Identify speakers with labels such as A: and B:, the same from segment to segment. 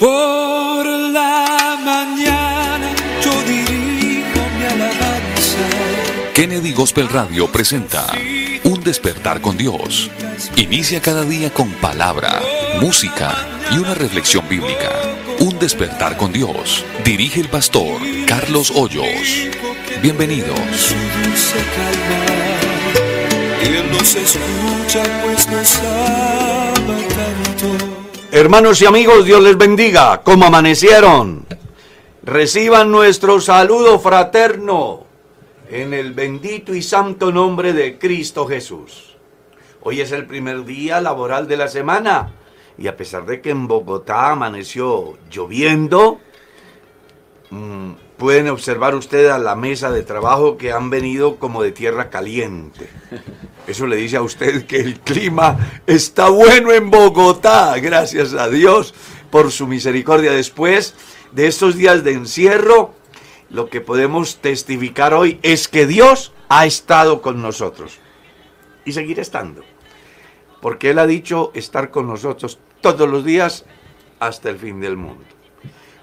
A: Por la
B: mañana yo dirijo mi alabanza.
C: Kennedy Gospel Radio presenta Un despertar con Dios. Inicia cada día con palabra, música y una reflexión bíblica. Un despertar con Dios. Dirige el pastor Carlos Hoyos. Bienvenidos.
B: Él nos escucha pues.
D: Hermanos y amigos, Dios les bendiga. ¿Cómo amanecieron? Reciban nuestro saludo fraterno en el bendito y santo nombre de Cristo Jesús. Hoy es el primer día laboral de la semana y a pesar de que en Bogotá amaneció lloviendo, mm, pueden observar ustedes a la mesa de trabajo que han venido como de tierra caliente. Eso le dice a usted que el clima está bueno en Bogotá, gracias a Dios por su misericordia. Después de estos días de encierro, lo que podemos testificar hoy es que Dios ha estado con nosotros y seguirá estando. Porque Él ha dicho estar con nosotros todos los días hasta el fin del mundo.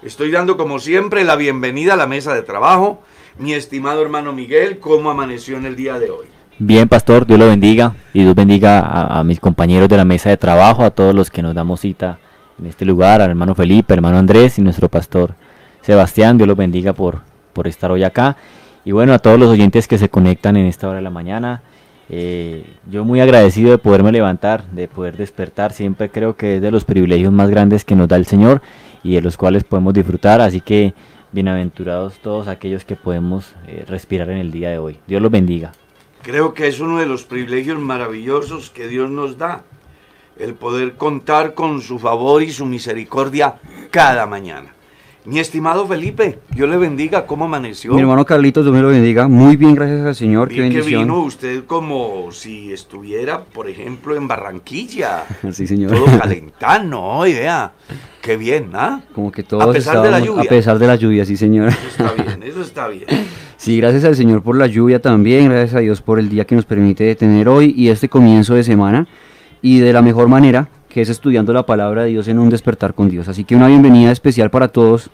D: Estoy dando como siempre la bienvenida a la mesa de trabajo. Mi estimado hermano Miguel, ¿cómo amaneció en el día de hoy?
E: Bien, pastor, Dios lo bendiga y Dios bendiga a, mis compañeros de la mesa de trabajo, a todos los que nos damos cita en este lugar, al hermano Felipe, hermano Andrés y nuestro pastor Sebastián. Dios los bendiga por, por estar hoy acá. Y bueno, a todos los oyentes que se conectan en esta hora de la mañana. Eh, yo muy agradecido de poderme levantar, de poder despertar. Siempre creo que es de los privilegios más grandes que nos da el Señor y de los cuales podemos disfrutar. Así que bienaventurados todos aquellos que podemos eh, respirar en el día de hoy. Dios los bendiga.
D: Creo que es uno de los privilegios maravillosos que Dios nos da, el poder contar con su favor y su misericordia cada mañana. Mi estimado Felipe, Dios le bendiga, ¿cómo amaneció?
F: Mi hermano Carlitos, Dios me lo bendiga. Muy bien, gracias al Señor.
D: Vi
F: Qué
D: que
F: bendición.
D: vino usted como si estuviera, por ejemplo, en Barranquilla.
F: Sí, señor.
D: Todo calentano, vea. Qué bien, ¿ah?
F: Como que todos
D: A pesar de la lluvia.
F: A pesar de la lluvia, sí, señor.
D: Eso está bien, eso está bien.
F: Sí, gracias al Señor por la lluvia también, gracias a Dios por el día que nos permite tener hoy y este comienzo de semana y de la mejor manera, que es estudiando la palabra de Dios en un despertar con Dios. Así que una bienvenida especial para todos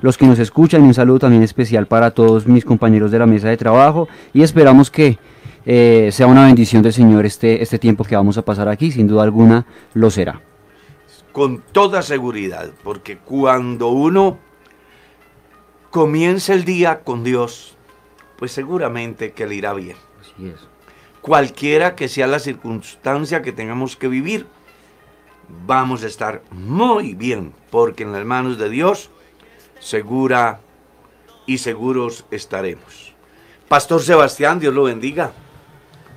F: los que nos escuchan y un saludo también especial para todos mis compañeros de la mesa de trabajo y esperamos que eh, sea una bendición del Señor este, este tiempo que vamos a pasar aquí, sin duda alguna lo será.
D: Con toda seguridad, porque cuando uno comienza el día con Dios, pues seguramente que le irá bien.
F: Así es.
D: cualquiera que sea la circunstancia que tengamos que vivir, vamos a estar muy bien, porque en las manos de Dios, segura y seguros estaremos. Pastor Sebastián, Dios lo bendiga.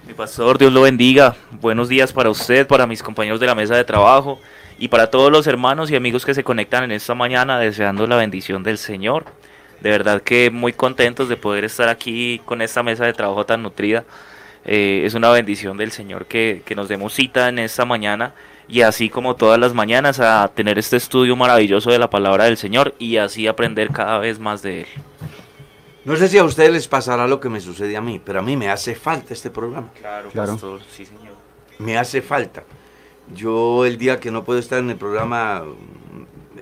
G: Mi pastor, Dios lo bendiga. Buenos días para usted, para mis compañeros de la mesa de trabajo y para todos los hermanos y amigos que se conectan en esta mañana deseando la bendición del Señor. De verdad que muy contentos de poder estar aquí con esta mesa de trabajo tan nutrida. Eh, es una bendición del Señor que, que nos demos cita en esta mañana y así como todas las mañanas a tener este estudio maravilloso de la palabra del Señor y así aprender cada vez más de Él.
D: No sé si a ustedes les pasará lo que me sucede a mí, pero a mí me hace falta este programa.
G: Claro,
F: Claro.
G: pastor, sí señor.
D: me hace falta. Yo el día que no puedo estar en el programa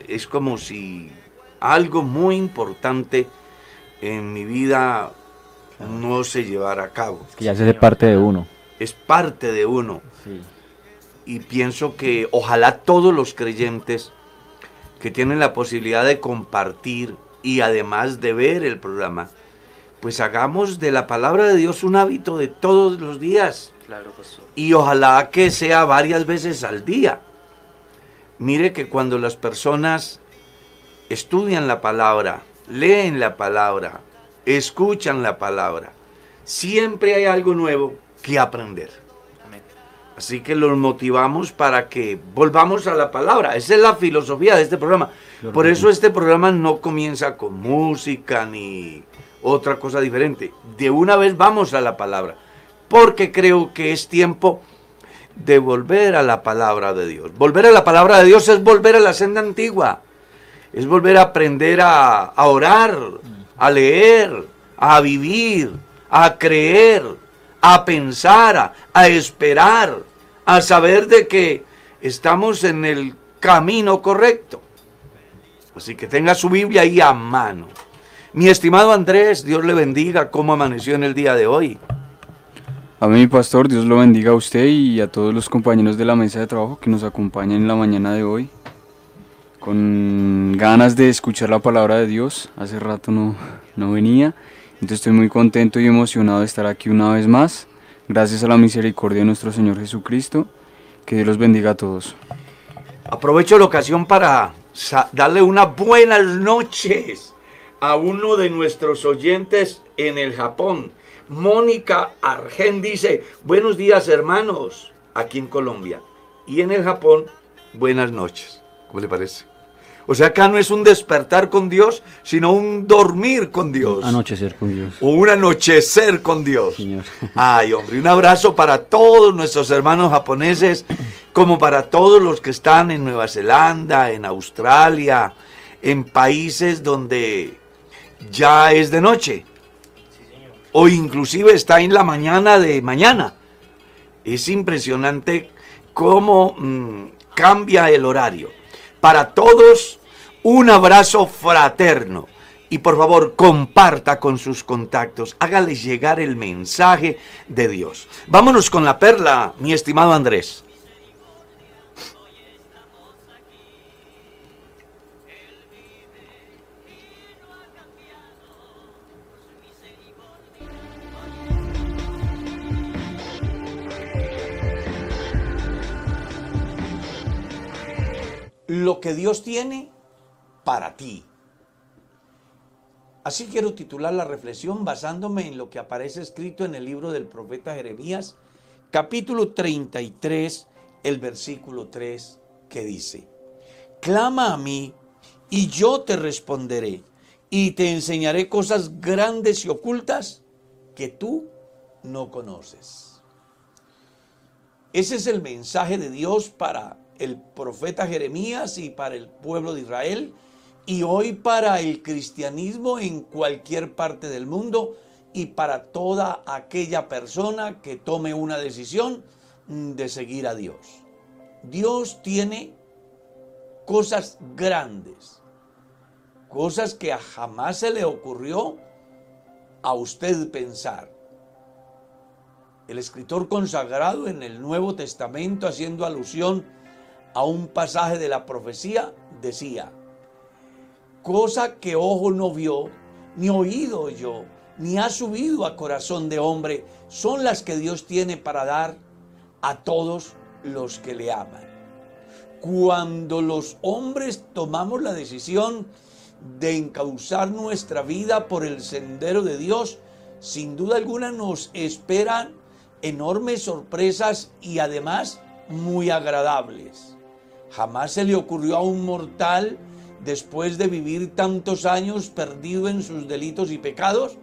D: es como si algo muy importante en mi vida no se llevara a cabo.
E: Que ya se hace parte de uno.
D: Es parte de uno
E: Sí.
D: Y pienso que ojalá todos los creyentes que tienen la posibilidad de compartir y además de ver el programa, pues hagamos de la palabra de Dios un hábito de todos los días
G: Claro, pastor.
D: y ojalá que sea varias veces al día. Mire que cuando las personas estudian la palabra, leen la palabra, escuchan la palabra, siempre hay algo nuevo que aprender. Así que los motivamos para que volvamos a la palabra. Esa es la filosofía de este programa. Por eso este programa no comienza con música ni otra cosa diferente. De una vez vamos a la palabra. Porque creo que es tiempo de volver a la palabra de Dios. Volver a la palabra de Dios es volver a la senda antigua. Es volver a aprender a, a orar, a leer, a vivir, a creer, a pensar, a, a esperar, a saber de que estamos en el camino correcto. Así que tenga su Biblia ahí a mano. Mi estimado Andrés, Dios le bendiga cómo amaneció en el día de hoy.
H: Amén, mi pastor, Dios lo bendiga a usted y a todos los compañeros de la mesa de trabajo que nos acompañan en la mañana de hoy. Con ganas de escuchar la palabra de Dios, hace rato no, no venía, entonces estoy muy contento y emocionado de estar aquí una vez más. Gracias a la misericordia de nuestro Señor Jesucristo, que Dios los bendiga a todos.
D: Aprovecho la ocasión para darle unas buenas noches a uno de nuestros oyentes en el Japón. Mónica Argen dice, buenos días hermanos, aquí en Colombia. Y en el Japón, buenas noches. ¿Cómo le parece? O sea, acá no es un despertar con Dios, sino un dormir con Dios.
F: Anochecer con Dios.
D: O un anochecer con Dios.
F: Señor.
D: Ay, hombre, un abrazo para todos nuestros hermanos japoneses, como para todos los que están en Nueva Zelanda, en Australia, en países donde ya es de noche. O inclusive está en la mañana de mañana. Es impresionante cómo mm, cambia el horario. Para todos, Un abrazo fraterno. Y por favor, comparta con sus contactos, hágales llegar el mensaje de Dios. Vámonos con la perla, mi estimado Andrés. Lo que Dios tiene para ti. Así quiero titular la reflexión basándome en lo que aparece escrito en el libro del profeta Jeremías, capítulo 33, el versículo 3, que dice, Clama a mí y yo te responderé y te enseñaré cosas grandes y ocultas que tú no conoces. Ese es el mensaje de Dios para el profeta Jeremías y para el pueblo de Israel y hoy para el cristianismo en cualquier parte del mundo y para toda aquella persona que tome una decisión de seguir a Dios. Dios tiene cosas grandes, cosas que jamás se le ocurrió a usted pensar. El escritor consagrado en el Nuevo Testamento, haciendo alusión a un pasaje de la profecía, decía, cosa que ojo no vio, ni oído oyó, ni ha subido a corazón de hombre, son las que Dios tiene para dar a todos los que le aman. Cuando los hombres tomamos la decisión de encauzar nuestra vida por el sendero de Dios, sin duda alguna nos esperan enormes sorpresas y además muy agradables. Jamás se le ocurrió a un mortal, después de vivir tantos años perdido en sus delitos y pecados,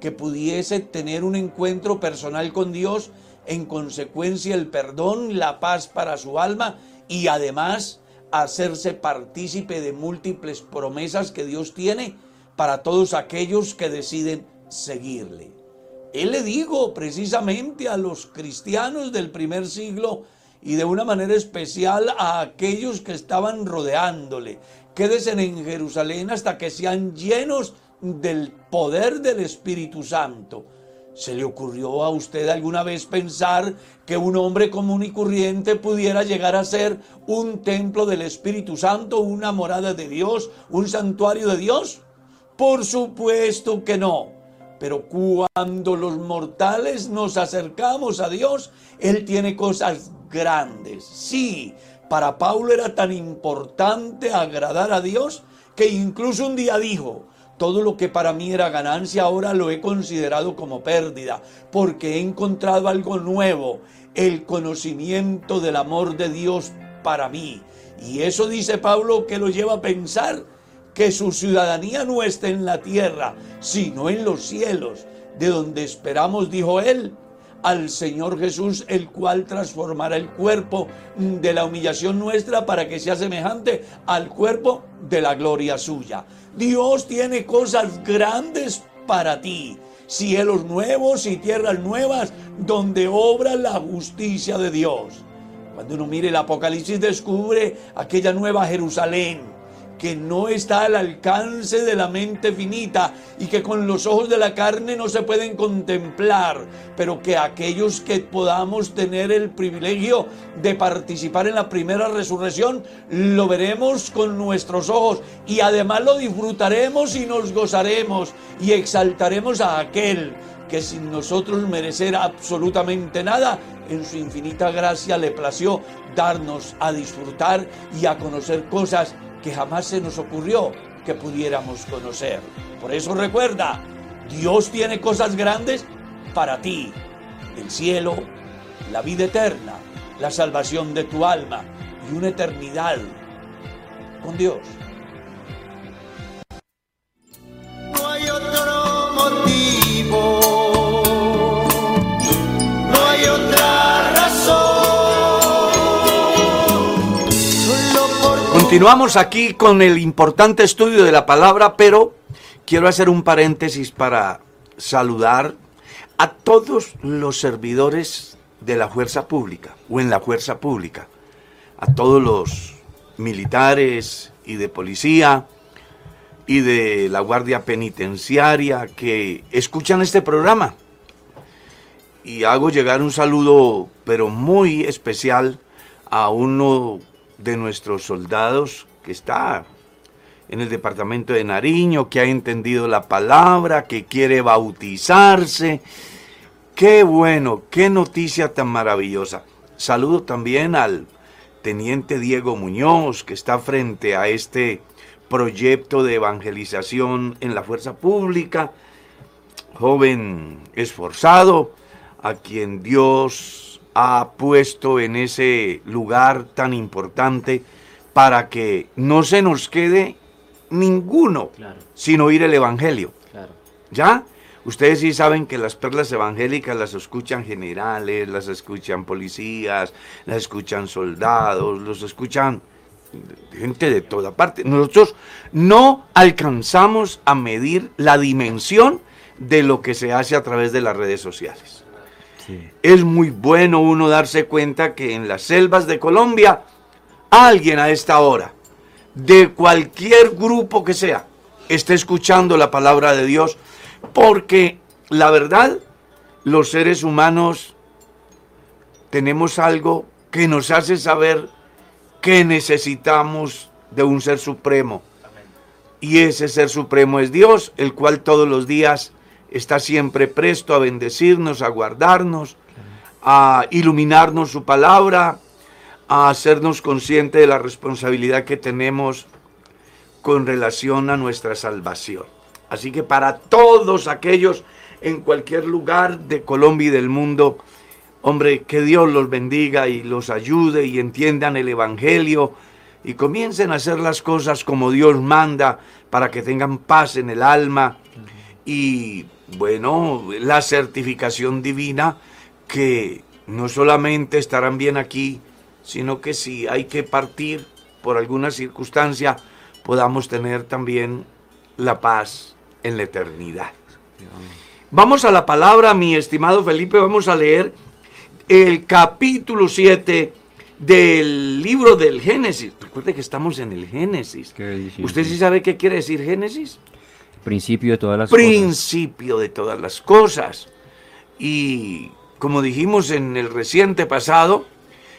D: que pudiese tener un encuentro personal con Dios, en consecuencia el perdón, la paz para su alma y además hacerse partícipe de múltiples promesas que Dios tiene para todos aquellos que deciden seguirle. Él le dijo precisamente a los cristianos del primer siglo y de una manera especial a aquellos que estaban rodeándole. Quédense en Jerusalén hasta que sean llenos del poder del Espíritu Santo. ¿Se le ocurrió a usted alguna vez pensar que un hombre común y corriente pudiera llegar a ser un templo del Espíritu Santo, una morada de Dios, un santuario de Dios? Por supuesto que no. Pero cuando los mortales nos acercamos a Dios, Él tiene cosas grandes. Sí, para Pablo era tan importante agradar a Dios que incluso un día dijo, todo lo que para mí era ganancia ahora lo he considerado como pérdida, porque he encontrado algo nuevo, el conocimiento del amor de Dios para mí. Y eso dice Pablo que lo lleva a pensar que su ciudadanía no está en la tierra, sino en los cielos, de donde esperamos, dijo él, al Señor Jesús, el cual transformará el cuerpo de la humillación nuestra para que sea semejante al cuerpo de la gloria suya. Dios tiene cosas grandes para ti, cielos nuevos y tierras nuevas donde obra la justicia de Dios. Cuando uno mire el Apocalipsis descubre aquella nueva Jerusalén que no está al alcance de la mente finita y que con los ojos de la carne no se pueden contemplar, pero que aquellos que podamos tener el privilegio de participar en la primera resurrección, lo veremos con nuestros ojos. Y además lo disfrutaremos y nos gozaremos y exaltaremos a aquel que sin nosotros merecer absolutamente nada, en su infinita gracia le plació darnos a disfrutar y a conocer cosas que jamás se nos ocurrió que pudiéramos conocer. Por eso recuerda, Dios tiene cosas grandes para ti. El cielo, la vida eterna, la salvación de tu alma y una eternidad con Dios.
B: No hay otro motivo,
D: Continuamos aquí con el importante estudio de la palabra, pero quiero hacer un paréntesis para saludar a todos los servidores de la fuerza pública o en la fuerza pública, a todos los militares y de policía y de la Guardia Penitenciaria que escuchan este programa. Y hago llegar un saludo, pero muy especial, a uno de nuestros soldados que está en el departamento de Nariño, que ha entendido la palabra, que quiere bautizarse. Qué bueno, qué noticia tan maravillosa. Saludo también al teniente Diego Muñoz, que está frente a este proyecto de evangelización en la fuerza pública, joven esforzado, a quien Dios ha puesto en ese lugar tan importante para que no se nos quede ninguno sin oír el Evangelio. ¿Ya? Ustedes sí saben que las perlas evangélicas las escuchan generales, las escuchan policías, las escuchan soldados, los escuchan gente de toda parte. Nosotros no alcanzamos a medir la dimensión de lo que se hace a través de las redes sociales. Es muy bueno uno darse cuenta que en las selvas de Colombia alguien a esta hora, de cualquier grupo que sea, está escuchando la palabra de Dios, porque la verdad, los seres humanos tenemos algo que nos hace saber que necesitamos de un ser supremo. Y ese ser supremo es Dios, el cual todos los días está siempre presto a bendecirnos, a guardarnos, a iluminarnos su palabra, a hacernos conscientes de la responsabilidad que tenemos con relación a nuestra salvación. Así que para todos aquellos en cualquier lugar de Colombia y del mundo, hombre, que Dios los bendiga y los ayude y entiendan el Evangelio y comiencen a hacer las cosas como Dios manda para que tengan paz en el alma y bueno, la certificación divina que no solamente estarán bien aquí, sino que si hay que partir por alguna circunstancia, podamos tener también la paz en la eternidad. Vamos a la palabra, mi estimado Felipe, vamos a leer el capítulo 7 del libro del Génesis. Recuerde que estamos en el Génesis. ¿Usted sí sabe qué quiere decir Génesis?
F: Principio de todas las
D: Principio de todas las cosas. Y como dijimos en el reciente pasado,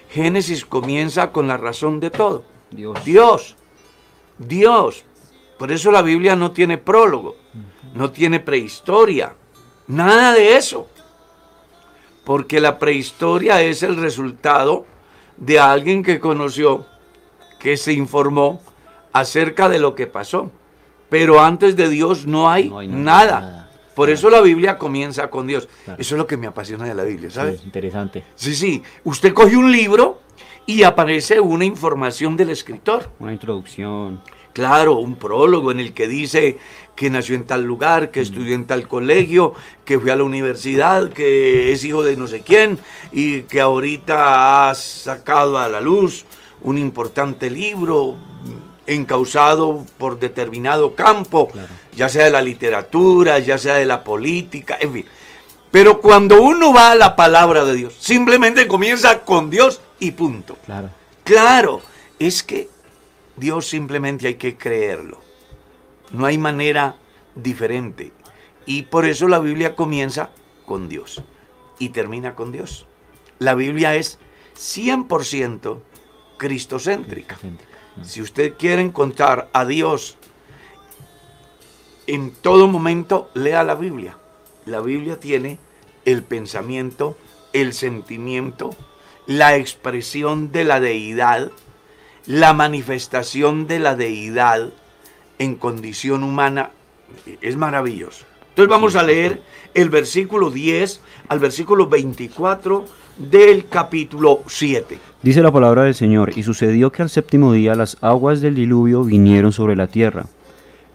D: Génesis comienza con la razón de todo.
F: Dios.
D: Dios. Dios. Por eso la Biblia no tiene prólogo, no tiene prehistoria, nada de eso. Porque la prehistoria es el resultado de alguien que conoció, que se informó acerca de lo que pasó. Pero antes de Dios no hay,
E: No hay
D: nada.
E: nada.
D: Por eso la Biblia comienza con Dios. Eso es lo que me apasiona de la Biblia, ¿sabes?
E: Sí, interesante.
D: Sí, sí. Usted coge un libro y aparece una información del escritor.
F: Una introducción.
D: Claro, un prólogo en el que dice que nació en tal lugar, que estudió en tal colegio, que fue a la universidad, que es hijo de no sé quién y que ahorita ha sacado a la luz un importante libro encausado por determinado campo, ya sea de la literatura, ya sea de la política, en fin. Pero cuando uno va a la palabra de Dios, simplemente comienza con Dios y punto.
E: Claro.
D: Claro, es que Dios simplemente hay que creerlo. No hay manera diferente. Y por eso la Biblia comienza con Dios y termina con Dios. La Biblia es 100% cristocéntrica. Si usted quiere encontrar a Dios en todo momento, lea la Biblia. La Biblia tiene el pensamiento, el sentimiento, la expresión de la deidad, la manifestación de la deidad en condición humana. Es maravilloso. Entonces vamos a leer el versículo 10 al versículo 24 del capítulo 7.
F: Dice la palabra del Señor, y sucedió que al séptimo día las aguas del diluvio vinieron sobre la tierra.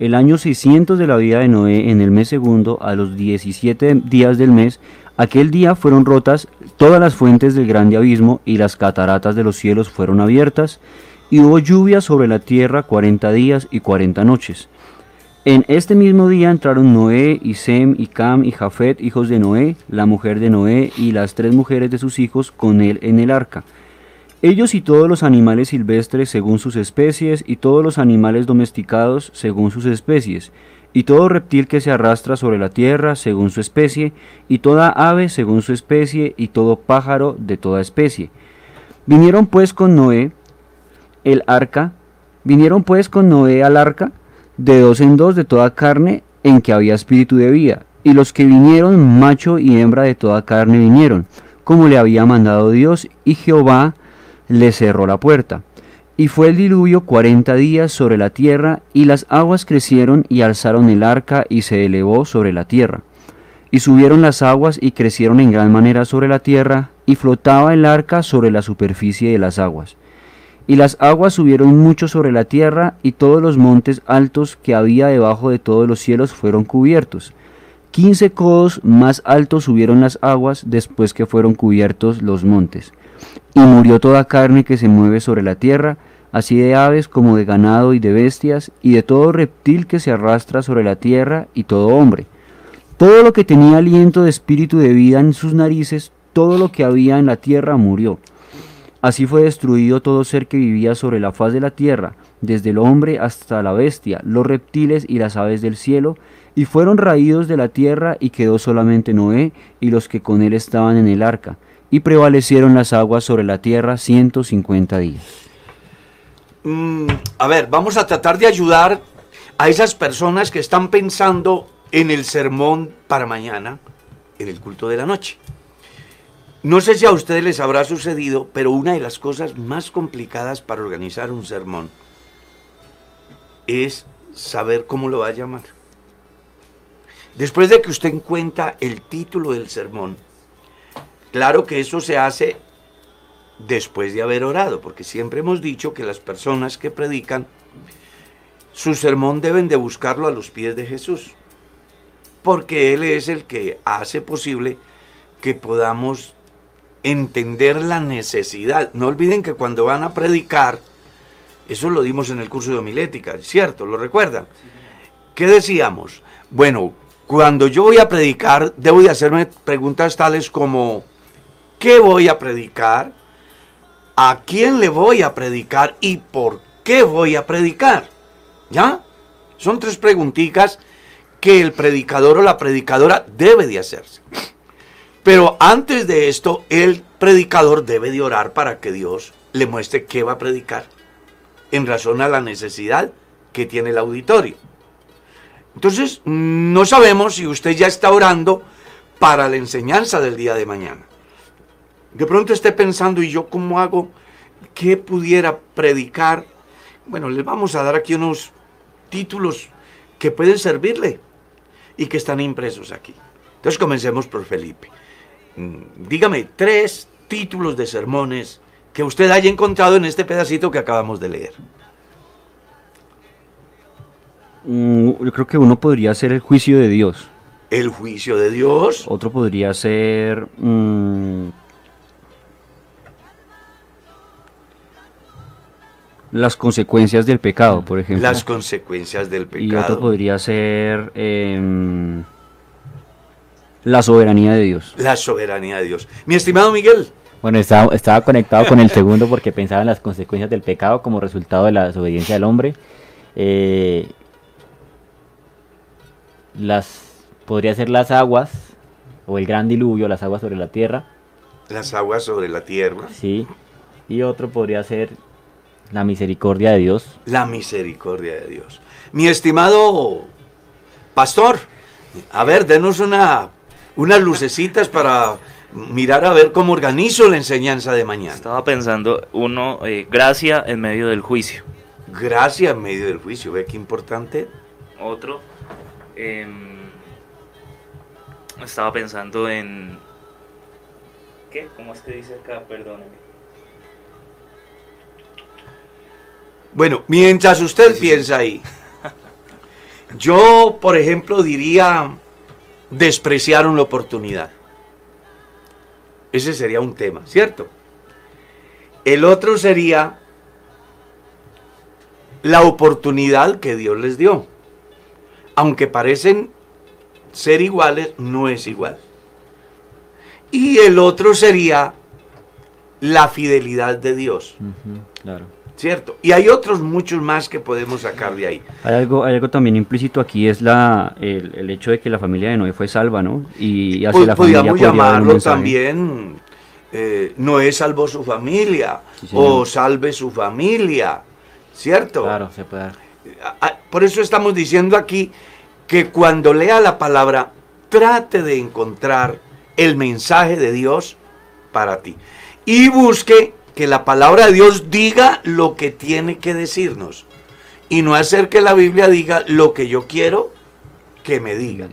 F: El año 600 de la vida de Noé, en el mes segundo, a los 17 días del mes, aquel día fueron rotas todas las fuentes del grande abismo, y las cataratas de los cielos fueron abiertas, y hubo lluvia sobre la tierra cuarenta días y cuarenta noches. En este mismo día entraron Noé y Sem y Cam y Jafet, hijos de Noé, la mujer de Noé y las tres mujeres de sus hijos con él en el arca. Ellos y todos los animales silvestres según sus especies, y todos los animales domesticados según sus especies, y todo reptil que se arrastra sobre la tierra según su especie, y toda ave según su especie, y todo pájaro de toda especie. Vinieron pues con Noé el arca, vinieron pues con Noé al arca, de dos en dos de toda carne en que había espíritu de vida, y los que vinieron, macho y hembra de toda carne vinieron, como le había mandado Dios, y Jehová le cerró la puerta. Y fue el diluvio cuarenta días sobre la tierra, y las aguas crecieron y alzaron el arca y se elevó sobre la tierra. Y subieron las aguas y crecieron en gran manera sobre la tierra, y flotaba el arca sobre la superficie de las aguas. Y las aguas subieron mucho sobre la tierra, y todos los montes altos que había debajo de todos los cielos fueron cubiertos. Quince codos más altos subieron las aguas después que fueron cubiertos los montes. Y murió toda carne que se mueve sobre la tierra, así de aves como de ganado y de bestias, y de todo reptil que se arrastra sobre la tierra, y todo hombre. Todo lo que tenía aliento de espíritu de vida en sus narices, todo lo que había en la tierra murió. Así fue destruido todo ser que vivía sobre la faz de la tierra, desde el hombre hasta la bestia, los reptiles y las aves del cielo, y fueron raídos de la tierra, y quedó solamente Noé y los que con él estaban en el arca, y prevalecieron las aguas sobre la tierra ciento cincuenta días.
D: Mm, a ver, vamos a tratar de ayudar a esas personas que están pensando en el sermón para mañana, en el culto de la noche. No sé si a ustedes les habrá sucedido, pero una de las cosas más complicadas para organizar un sermón es saber cómo lo va a llamar. Después de que usted encuentra el título del sermón, claro que eso se hace después de haber orado, porque siempre hemos dicho que las personas que predican su sermón deben de buscarlo a los pies de Jesús, porque Él es el que hace posible que podamos entender la necesidad. No olviden que cuando van a predicar, eso lo dimos en el curso de homilética, ¿cierto? ¿Lo recuerdan? ¿Qué decíamos? Bueno, cuando yo voy a predicar, debo de hacerme preguntas tales como, ¿qué voy a predicar? ¿A quién le voy a predicar? ¿Y por qué voy a predicar? ¿Ya? Son tres preguntitas que el predicador o la predicadora debe de hacerse. Pero antes de esto, el predicador debe de orar para que Dios le muestre qué va a predicar en razón a la necesidad que tiene el auditorio. Entonces, no sabemos si usted ya está orando para la enseñanza del día de mañana. De pronto esté pensando, ¿y yo cómo hago? ¿Qué pudiera predicar? Bueno, les vamos a dar aquí unos títulos que pueden servirle y que están impresos aquí. Entonces comencemos por Felipe. Mm, dígame tres títulos de sermones que usted haya encontrado en este pedacito que acabamos de leer.
F: Mm, yo creo que uno podría ser el juicio de Dios.
D: El juicio de Dios.
F: Otro podría ser mm, las consecuencias del pecado, por ejemplo.
D: Las consecuencias del pecado.
F: Y otro podría ser em, la soberanía de Dios.
D: La soberanía de Dios. Mi estimado Miguel.
E: Bueno, estaba, estaba conectado con el segundo porque pensaba en las consecuencias del pecado como resultado de la desobediencia del hombre. Eh, las podría ser las aguas o el gran diluvio, las aguas sobre la tierra.
D: Las aguas sobre la tierra.
E: Sí. Y otro podría ser la misericordia de Dios.
D: La misericordia de Dios. Mi estimado pastor, a ver, denos una, unas lucecitas para mirar a ver cómo organizo la enseñanza de mañana.
G: Estaba pensando, uno, eh, gracia en medio del juicio.
D: Gracia en medio del juicio, ¿ve qué importante?
G: Otro, em, estaba pensando en... ¿Qué? ¿Cómo es que dice acá? Perdóneme.
D: Bueno, mientras usted piensa ahí, yo, por ejemplo, diría despreciaron la oportunidad. Ese sería un tema, ¿cierto? El otro sería la oportunidad que Dios les dio. Aunque parecen ser iguales, no es igual. Y el otro sería la fidelidad de Dios,
E: Claro.
D: ¿Cierto? Y hay otros muchos más que podemos sacar de ahí.
F: Hay algo, hay algo también implícito aquí, es la, el, el hecho de que la familia de Noé fue salva, ¿no? Y, hacia
D: Pues
F: la familia
D: podríamos llamarlo también, eh, Noé salvó su familia,
F: Sí,
D: o salve su familia, ¿cierto?
E: Claro, se puede dar.
D: Por eso estamos diciendo aquí que cuando lea la palabra, trate de encontrar el mensaje de Dios para ti. Y busque que la palabra de Dios diga lo que tiene que decirnos. Y no hacer que la Biblia diga lo que yo quiero que me diga.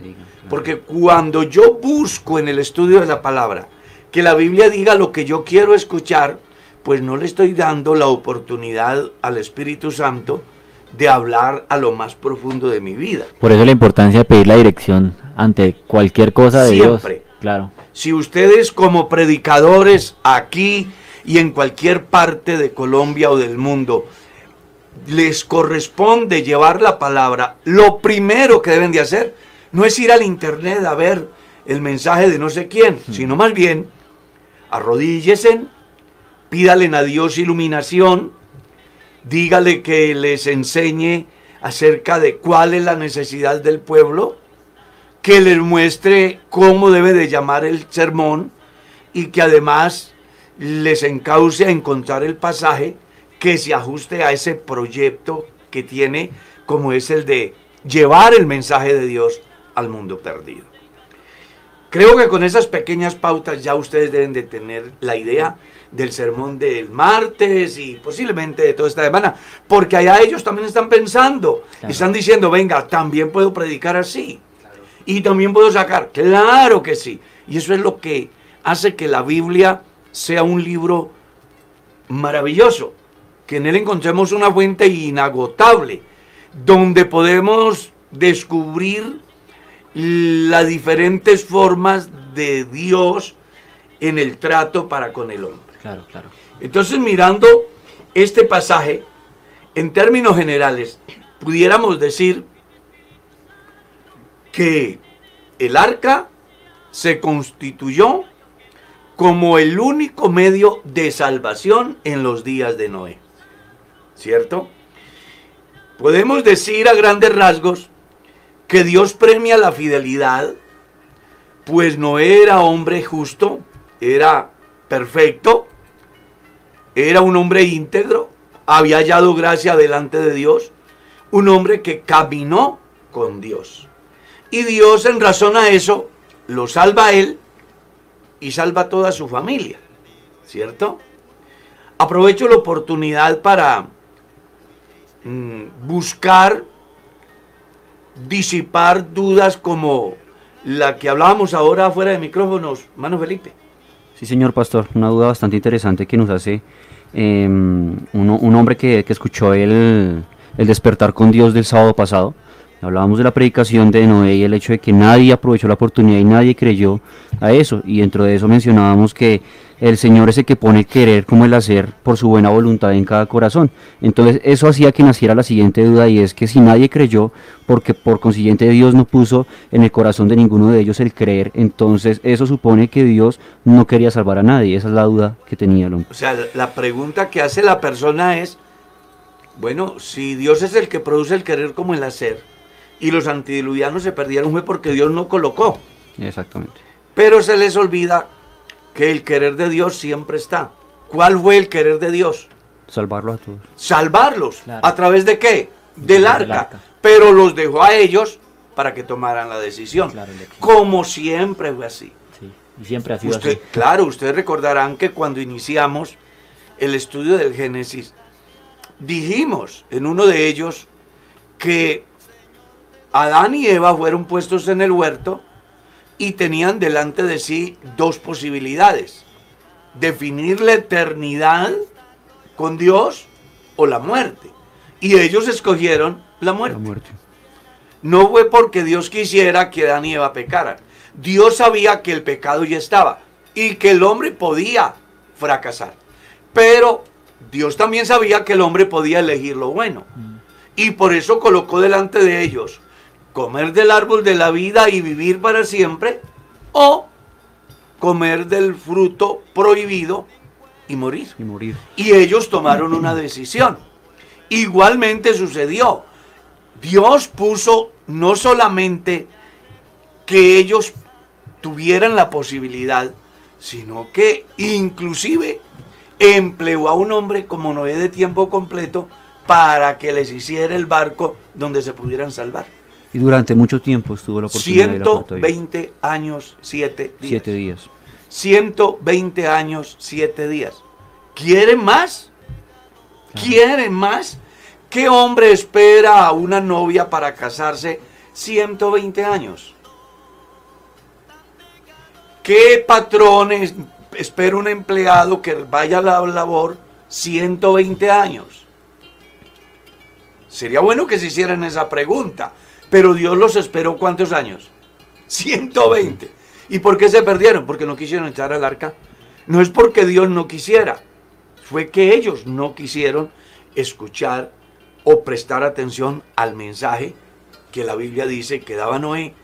D: Porque cuando yo busco en el estudio de la palabra que la Biblia diga lo que yo quiero escuchar, pues no le estoy dando la oportunidad al Espíritu Santo de hablar a lo más profundo de mi vida.
E: Por eso la importancia de pedir la dirección ante cualquier cosa de
D: Siempre.
E: Dios. Claro.
D: Si ustedes como predicadores aquí y en cualquier parte de Colombia o del mundo les corresponde llevar la palabra, lo primero que deben de hacer no es ir al internet a ver el mensaje de no sé quién, sino más bien arrodíllese, pídale a Dios iluminación, dígale que les enseñe acerca de cuál es la necesidad del pueblo, que les muestre cómo debe de llamar el sermón y que además les encauce a encontrar el pasaje que se ajuste a ese proyecto que tiene, como es el de llevar el mensaje de Dios al mundo perdido. Creo que con esas pequeñas pautas ya ustedes deben de tener la idea del sermón del martes y posiblemente de toda esta semana, porque allá ellos también están pensando,
E: Claro.
D: están diciendo, venga, también puedo predicar así. Y también puedo sacar, claro que sí. Y eso es lo que hace que la Biblia sea un libro maravilloso, que en él encontremos una fuente inagotable, donde podemos descubrir las diferentes formas de Dios en el trato para con el hombre.
E: Claro, claro.
D: Entonces, mirando este pasaje, en términos generales, pudiéramos decir que el arca se constituyó como el único medio de salvación en los días de Noé. ¿Cierto? Podemos decir a grandes rasgos que Dios premia la fidelidad, pues Noé era hombre justo, era perfecto, era un hombre íntegro, había hallado gracia delante de Dios, un hombre que caminó con Dios. Y Dios en razón a eso lo salva a él y salva a toda su familia, ¿cierto? Aprovecho la oportunidad para mm, buscar disipar dudas como la que hablábamos ahora fuera de micrófonos, mano Felipe.
F: Sí, señor pastor, una duda bastante interesante que nos hace uno- un hombre que, que escuchó el, el despertar con Dios del sábado pasado. Hablábamos de la predicación de Noé y el hecho de que nadie aprovechó la oportunidad y nadie creyó a eso. Y dentro de eso mencionábamos que el Señor es el que pone el querer como el hacer por su buena voluntad en cada corazón. Entonces eso hacía que naciera la siguiente duda y es que si nadie creyó, porque por consiguiente Dios no puso en el corazón de ninguno de ellos el creer, entonces eso supone que Dios no quería salvar a nadie. Esa es la duda que tenía el hombre.
D: O sea, la pregunta que hace la persona es, bueno, si Dios es el que produce el querer como el hacer, y los antidiluvianos se perdieron fue porque Dios no colocó.
F: Exactamente.
D: Pero se les olvida que el querer de Dios siempre está. ¿Cuál fue el querer de Dios?
F: Salvarlo a todos.
D: Salvarlos.
E: Claro.
D: ¿A través de qué? Del
E: Del
D: arca.
E: arca.
D: Pero los dejó a ellos para que tomaran la decisión.
E: Claro,
D: Como siempre fue así.
E: Sí. Y siempre ha sido
D: Usted-
E: así.
D: claro, ustedes recordarán que cuando iniciamos el estudio del Génesis, dijimos en uno de ellos que Adán y Eva fueron puestos en el huerto y tenían delante de sí dos posibilidades. Definir la eternidad con Dios o la muerte. Y ellos escogieron la muerte.
F: La muerte.
D: No fue porque Dios quisiera que Adán y Eva pecaran. Dios sabía que el pecado ya estaba y que el hombre podía fracasar. Pero Dios también sabía que el hombre podía elegir lo bueno. Y por eso colocó delante de ellos comer del árbol de la vida y vivir para siempre o comer del fruto prohibido y morir.
F: Y morir.
D: Y ellos tomaron una decisión. Igualmente sucedió. Dios puso no solamente que ellos tuvieran la posibilidad, sino que inclusive empleó a un hombre como Noé de tiempo completo para que les hiciera el barco donde se pudieran salvar.
F: Y durante mucho tiempo estuvo la oportunidad de ir a Puerto Rico.
D: 120 años, 7 días.
F: Siete días.
D: 120 años, 7 días. ¿Quieren más? ¿Quieren más? ¿Qué hombre espera a una novia para casarse 120 años? ¿Qué patrón es- espera un empleado que vaya a la labor 120 años? Sería bueno que se hicieran esa pregunta, pero Dios los esperó cuántos años? 120. ¿Y por qué se perdieron? Porque no quisieron echar al arca. No es porque Dios no quisiera, fue que ellos no quisieron escuchar o prestar atención al mensaje que la Biblia dice que daba Noé.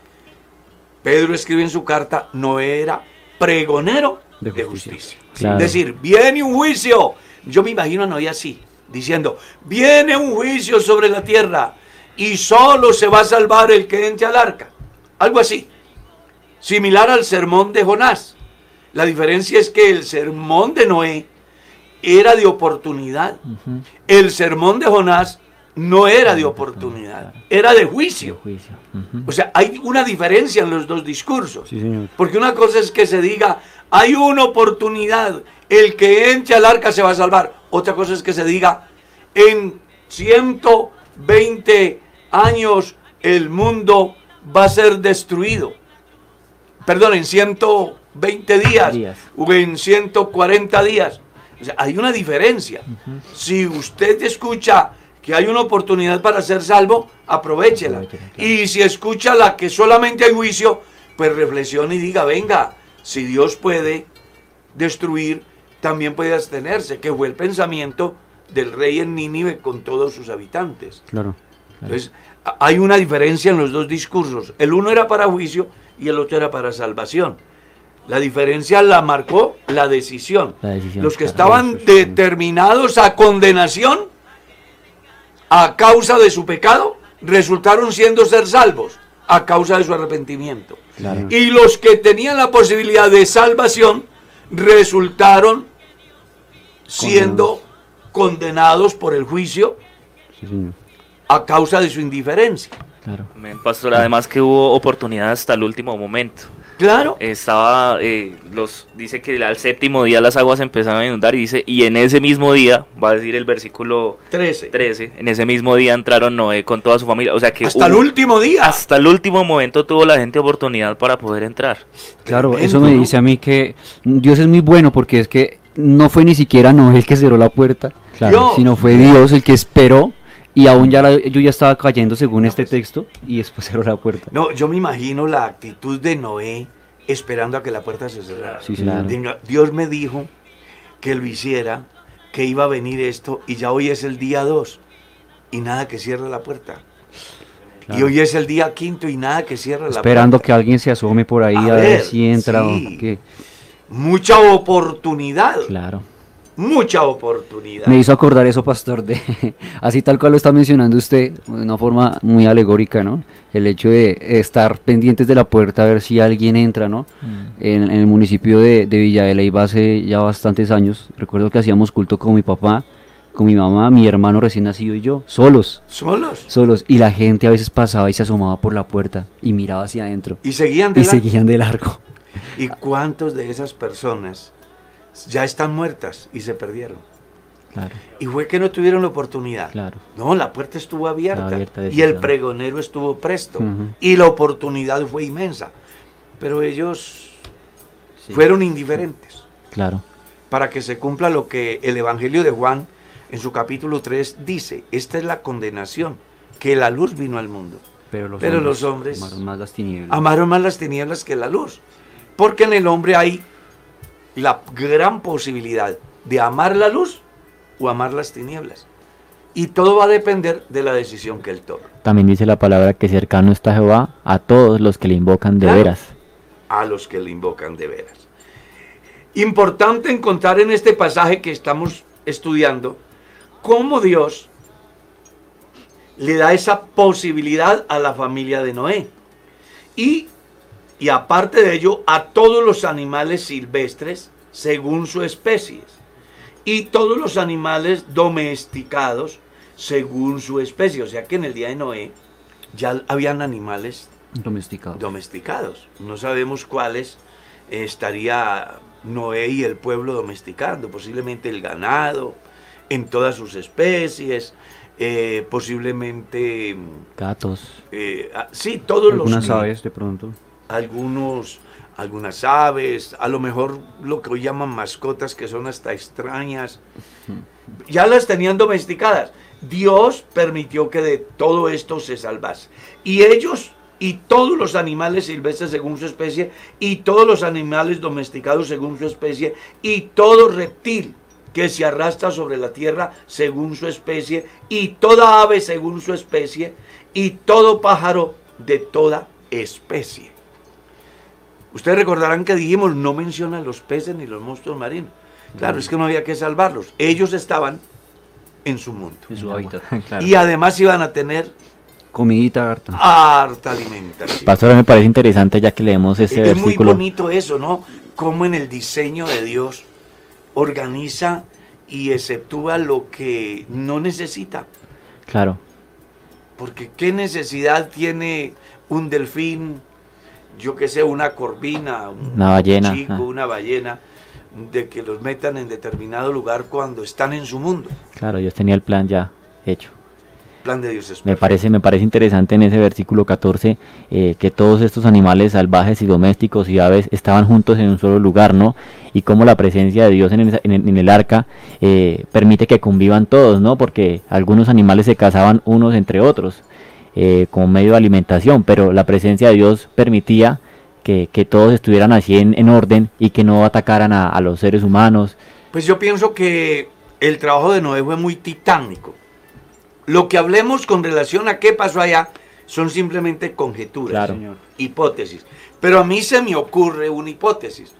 D: Pedro escribe en su carta, Noé era pregonero de,
F: De
D: justicia.
F: justicia.
E: Claro.
D: Es decir, viene un juicio. Yo me imagino a Noé así, diciendo, viene un juicio sobre la tierra y solo se va a salvar el que entre al arca. Algo así. Similar al sermón de Jonás. La diferencia es que el sermón de Noé era de oportunidad. El sermón de Jonás no era de oportunidad, era de
E: De
D: juicio. O sea, hay una diferencia en los dos discursos.
F: Sí, señor.
D: Porque una cosa es que se diga, hay una oportunidad, el que entre al arca se va a salvar. Otra cosa es que se diga, en 120 años el mundo va a ser destruido. Perdón, en 120 días,
E: Días.
D: o en 140 días. O sea, hay una diferencia. Si usted escucha que hay una oportunidad para ser salvo, aprovechela. Y si escucha la que solamente hay juicio, pues reflexione y diga, venga, si Dios puede destruir, también puede abstenerse, que fue el pensamiento del rey en Nínive con todos sus habitantes.
F: Claro.
D: Entonces, hay una diferencia en los dos discursos. El uno era para juicio y el otro era para salvación. La diferencia la marcó la decisión.
E: La decisión,
D: Los que estaban determinados a condenación a causa de su pecado resultaron siendo ser salvos a causa de su arrepentimiento.
E: Claro.
D: Y los que tenían la posibilidad de salvación resultaron siendo condenados por el juicio
F: Sí, señor.
D: A causa de su indiferencia.
E: Claro.
G: Pastor, además que hubo oportunidad hasta el último momento.
D: Claro.
G: Estaba, eh, los, dice que al séptimo día las aguas empezaron a inundar y dice, y en ese mismo día, va a decir el versículo
D: 13.
G: 13, en ese mismo día entraron Noé con toda su familia. O sea que
D: Hasta el último día.
G: hasta el último momento tuvo la gente oportunidad para poder entrar.
F: Claro,
D: Tremendo,
F: eso me
D: ¿no?
F: dice a mí que Dios es muy bueno porque es que no fue ni siquiera Noé el que cerró la puerta,
E: Claro.
F: Sino fue Dios el que esperó y aún ya la, yo ya estaba cayendo según este texto y después cerró la puerta.
D: No, yo me imagino la actitud de Noé esperando a que la puerta se cerrara.
F: Sí,
E: Claro.
D: Dios me dijo que lo hiciera, que iba a venir esto, y ya hoy es el día 2, y nada que cierre la puerta. Y hoy es el día quinto y nada que cierre la
F: Esperando
D: puerta.
F: que alguien se asome por ahí
D: A
F: a, ver,
D: ver,
F: si entra
D: sí.
F: o qué.
D: Mucha oportunidad,
E: Claro.
D: Mucha oportunidad.
F: Me hizo acordar eso, pastor, de así tal cual lo está mencionando usted, de una forma muy alegórica, ¿no? El hecho de estar pendientes de la puerta a ver si alguien entra, ¿no? En, en el municipio de, de Villa de Leyva hace ya bastantes años, recuerdo que hacíamos culto con mi papá, con mi mamá, mi hermano recién nacido y yo, solos,
D: Solos.
F: solos, y la gente a veces pasaba y se asomaba por la puerta y miraba hacia adentro
D: Y seguían de
F: y
D: largo.
F: seguían de largo.
D: ¿Y cuántos de esas personas ya están muertas y se perdieron?
E: Claro.
D: Y fue que no tuvieron la oportunidad.
E: Claro.
D: No, la puerta estuvo abierta. Y el pregonero estuvo presto. Y la oportunidad fue inmensa. Pero ellos
F: Sí.
D: fueron indiferentes.
E: Claro.
D: Para que se cumpla lo que el Evangelio de Juan en su capítulo 3 dice. Esta es la condenación, que la luz vino al mundo.
F: Pero los
D: Pero
F: hombres,
D: los hombres
F: amaron más las tinieblas.
D: Amaron más las tinieblas que la luz. Porque en el hombre hay la gran posibilidad de amar la luz o amar las tinieblas. Y todo va a depender de la decisión que él tome.
E: También dice la palabra que cercano está Jehová a todos los que le invocan de
D: Claro.
E: veras.
D: A los que le invocan de veras. Importante encontrar en este pasaje que estamos estudiando cómo Dios le da esa posibilidad a la familia de Noé. Y, y aparte de ello, a todos los animales silvestres según su especie. Y todos los animales domesticados según su especie. O sea que en el día de Noé ya habían animales
F: Domesticado.
D: domesticados. No sabemos cuáles estaría Noé y el pueblo domesticando. Posiblemente el ganado, en todas sus especies, eh, posiblemente...
E: Gatos.
D: eh, ah, sí, todos
F: Algunas
D: los...
F: aves de pronto.
D: Algunos, algunas aves, a lo mejor lo que hoy llaman mascotas que son hasta extrañas. Ya las tenían domesticadas. Dios permitió que de todo esto se salvase. Y ellos y todos los animales silvestres según su especie, y todos los animales domesticados según su especie, y todo reptil que se arrastra sobre la tierra según su especie, y toda ave según su especie, y todo pájaro de toda especie. Ustedes recordarán que dijimos, no menciona los peces ni los monstruos marinos. Claro, es que no había que salvarlos. Ellos estaban en su mundo.
F: En su hábitat.
E: Claro.
D: Y además iban a tener
F: Comidita harta.
D: harta alimentación.
E: Pastor, me parece interesante ya que leemos ese
D: es muy
E: versículo.
D: bonito eso, ¿no? Cómo en el diseño de Dios organiza y exceptúa lo que no necesita.
E: Claro,
D: Porque qué necesidad tiene un delfín, yo qué sé, una corvina, un
E: Una ballena,
D: chico,
E: ah.
D: una ballena, de que los metan en determinado lugar cuando están en su mundo.
E: claro, Dios tenía el plan ya hecho.
D: Plan de Dios es
E: Me parece, me parece interesante en ese versículo 14 eh, que todos estos animales salvajes y domésticos y aves estaban juntos en un solo lugar, ¿no? Y cómo la presencia de Dios en el, en el- arca eh, permite que convivan todos, ¿no? Porque algunos animales se cazaban unos entre otros eh, como medio de alimentación, pero la presencia de Dios permitía que, que todos estuvieran así en, en orden y que no atacaran a, a los seres humanos.
D: Pues yo pienso que el trabajo de Noé fue muy titánico. Lo que hablemos con relación a qué pasó allá son simplemente conjeturas,
E: Claro.
D: señor, hipótesis. Pero a mí se me ocurre una hipótesis.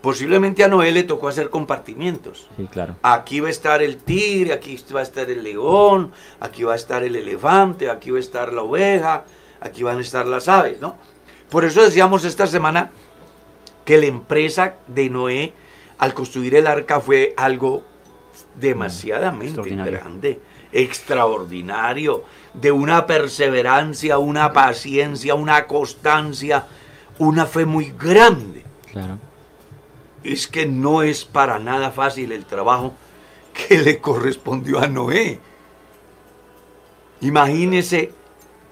D: Posiblemente a Noé le tocó hacer compartimientos.
E: Sí, claro.
D: Aquí va a estar el tigre, aquí va a estar el león, aquí va a estar el elefante, aquí va a estar la oveja, aquí van a estar las aves, ¿no? Por eso decíamos esta semana que la empresa de Noé al construir el arca fue algo demasiadamente
F: Extraordinario.
D: grande, extraordinario, de una perseverancia, una paciencia, una constancia, una fe muy grande
E: Claro.
D: Es que no es para nada fácil el trabajo que le correspondió a Noé. Imagínese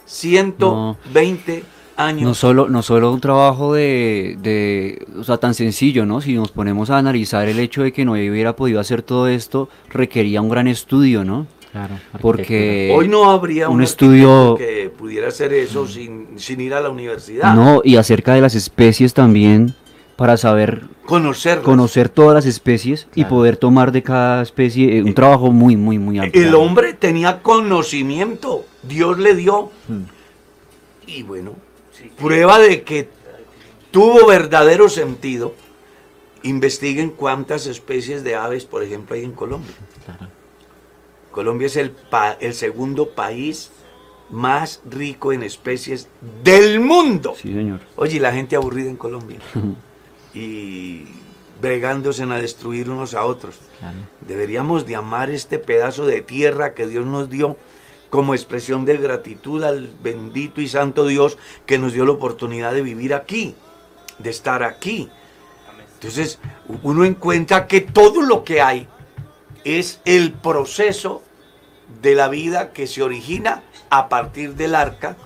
D: 120 años.
F: No solo, no solo un trabajo de, de, o sea, tan sencillo, ¿no? Si nos ponemos a analizar el hecho de que Noé hubiera podido hacer todo esto, requería un gran estudio, ¿no?
E: Claro.
F: Porque
D: Hoy no habría un,
F: un estudio-
D: que pudiera hacer eso sin, sin ir a la universidad.
F: no, y acerca de las especies también, para saber
D: Conocerlas.
F: conocer todas las especies y poder tomar de cada especie eh, un trabajo muy, muy, muy amplio.
D: El hombre tenía conocimiento, Dios le dio.
E: Hmm.
D: Y bueno, prueba de que tuvo verdadero sentido. Investiguen cuántas especies de aves, por ejemplo, hay en Colombia.
E: Claro.
D: Colombia es el, pa- el segundo país más rico en especies del mundo.
F: Sí, señor.
D: Oye, y la gente aburrida en Colombia. y bregándose a destruir unos a otros.
E: Claro.
D: Deberíamos de amar este pedazo de tierra que Dios nos dio como expresión de gratitud al bendito y santo Dios que nos dio la oportunidad de vivir aquí, de estar aquí. Entonces, uno encuentra que todo lo que hay es el proceso de la vida que se origina a partir del arca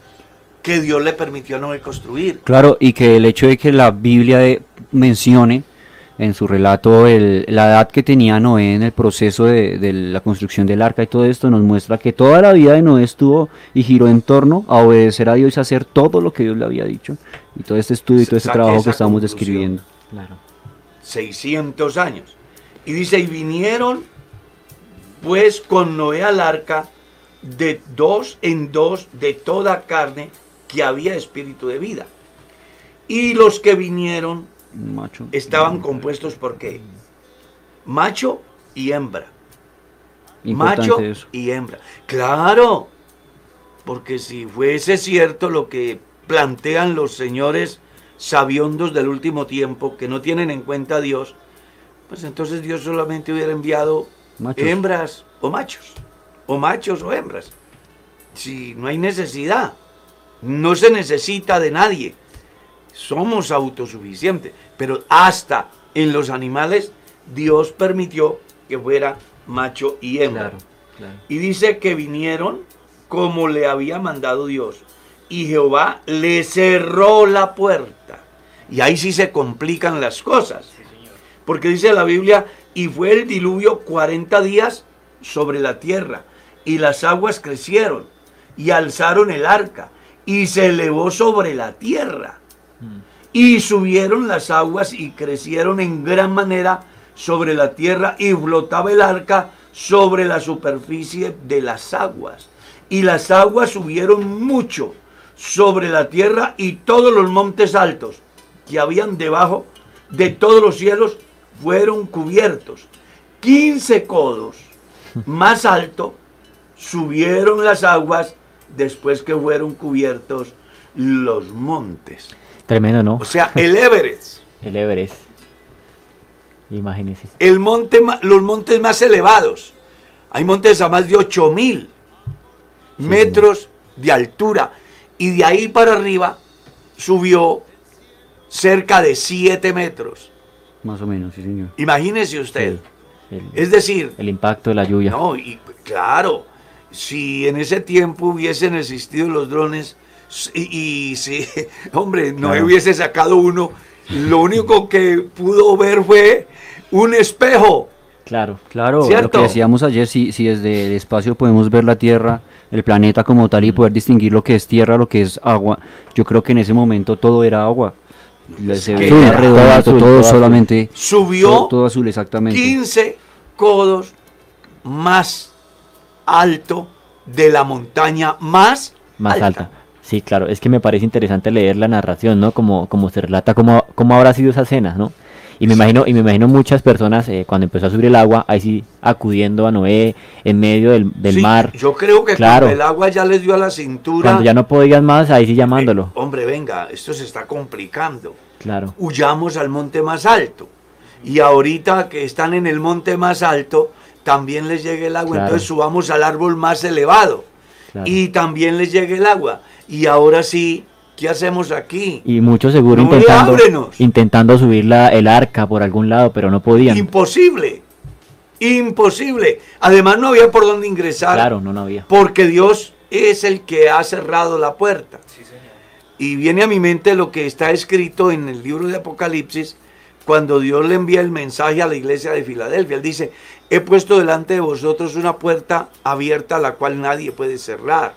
D: que Dios le permitió a Noé construir.
F: Claro, y que el hecho de que la Biblia de- mencione en su relato el- la edad que tenía Noé en el proceso de, de la construcción del arca y todo esto nos muestra que toda la vida de Noé estuvo y giró en torno a obedecer a Dios y hacer todo lo que Dios le había dicho. Y todo este estudio y todo este
D: Saque
F: trabajo que estamos describiendo.
E: Claro.
D: 600 años. Y dice, y vinieron pues con Noé al arca de dos en dos de toda carne que había espíritu de vida. Y los que vinieron
F: Macho.
D: estaban compuestos por qué? Macho y hembra.
F: Importante
D: Macho
F: eso.
D: y hembra. Claro, porque si fuese cierto lo que plantean los señores sabiondos del último tiempo, que no tienen en cuenta a Dios, pues entonces Dios solamente hubiera enviado
F: Machos.
D: hembras o machos, o machos o hembras. Si no hay necesidad, no se necesita de nadie, somos autosuficientes, pero hasta en los animales Dios permitió que fuera macho y hembra.
F: Claro, claro.
D: Y dice que vinieron como le había mandado Dios. Y Jehová le cerró la puerta. Y ahí sí se complican las cosas. Porque dice la Biblia, y fue el diluvio 40 días sobre la tierra. Y las aguas crecieron y alzaron el arca. Y se elevó sobre la tierra. Y subieron las aguas y crecieron en gran manera sobre la tierra y flotaba el arca sobre la superficie de las aguas. Y las aguas subieron mucho sobre la tierra y todos los montes altos que habían debajo de todos los cielos fueron cubiertos. 15 codos más alto subieron las aguas después que fueron cubiertos los montes.
E: Tremendo, ¿no?
D: O sea, el Everest.
E: El Everest. Imagínense.
D: el monte, los montes más elevados. Hay montes a más de 8000 metros de altura. Y de ahí para arriba subió cerca de 7 metros.
F: Más o menos, sí, señor.
D: Imagínese usted.
E: El,
D: Es decir,
E: el impacto de la lluvia.
D: no, y claro, si en ese tiempo hubiesen existido los drones y, y si, hombre, no
E: Claro.
D: hubiese sacado uno, lo único que pudo ver fue un espejo.
E: Claro.
F: Claro, lo
D: ¿Cierto?
F: que decíamos ayer, si, si desde el espacio podemos ver la Tierra, el planeta como tal y poder distinguir lo que es tierra, lo que es agua, yo creo que en ese momento todo era agua. Se veía redondo,
E: todo
F: solamente
D: Subió
F: todo, todo azul, exactamente.
D: 15 codos más alto de la montaña más,
E: Más alta. Sí, claro. Es que me parece interesante leer la narración, ¿no? Como, como se relata cómo, cómo habrá sido esa cena, ¿no? Y me imagino, y me imagino muchas personas eh, cuando empezó a subir el agua, ahí sí acudiendo a Noé en medio del, del
D: Sí,
E: mar.
D: Yo creo que
E: Claro.
D: cuando el agua ya les dio a la cintura.
E: Cuando ya no podían más, ahí sí llamándolo.
D: eh, hombre, venga, esto se está complicando.
E: Claro.
D: Huyamos al monte más alto. Y ahorita que están en el monte más alto, también les llegue el agua.
E: Claro.
D: Entonces subamos al árbol más elevado.
E: Claro.
D: Y también les llegue el agua. Y ahora sí, ¿qué hacemos aquí?
E: Y muchos seguro
D: No,
E: intentando,
D: ábrenos.
E: intentando subir la, el arca por algún lado, pero no podían.
D: Imposible. Imposible. Además no había por dónde ingresar.
E: Claro, no, no había.
D: Porque Dios es el que ha cerrado la puerta. Y viene a mi mente lo que está escrito en el libro de Apocalipsis, cuando Dios le envía el mensaje a la iglesia de Filadelfia. Él dice, he puesto delante de vosotros una puerta abierta a la cual nadie puede cerrar.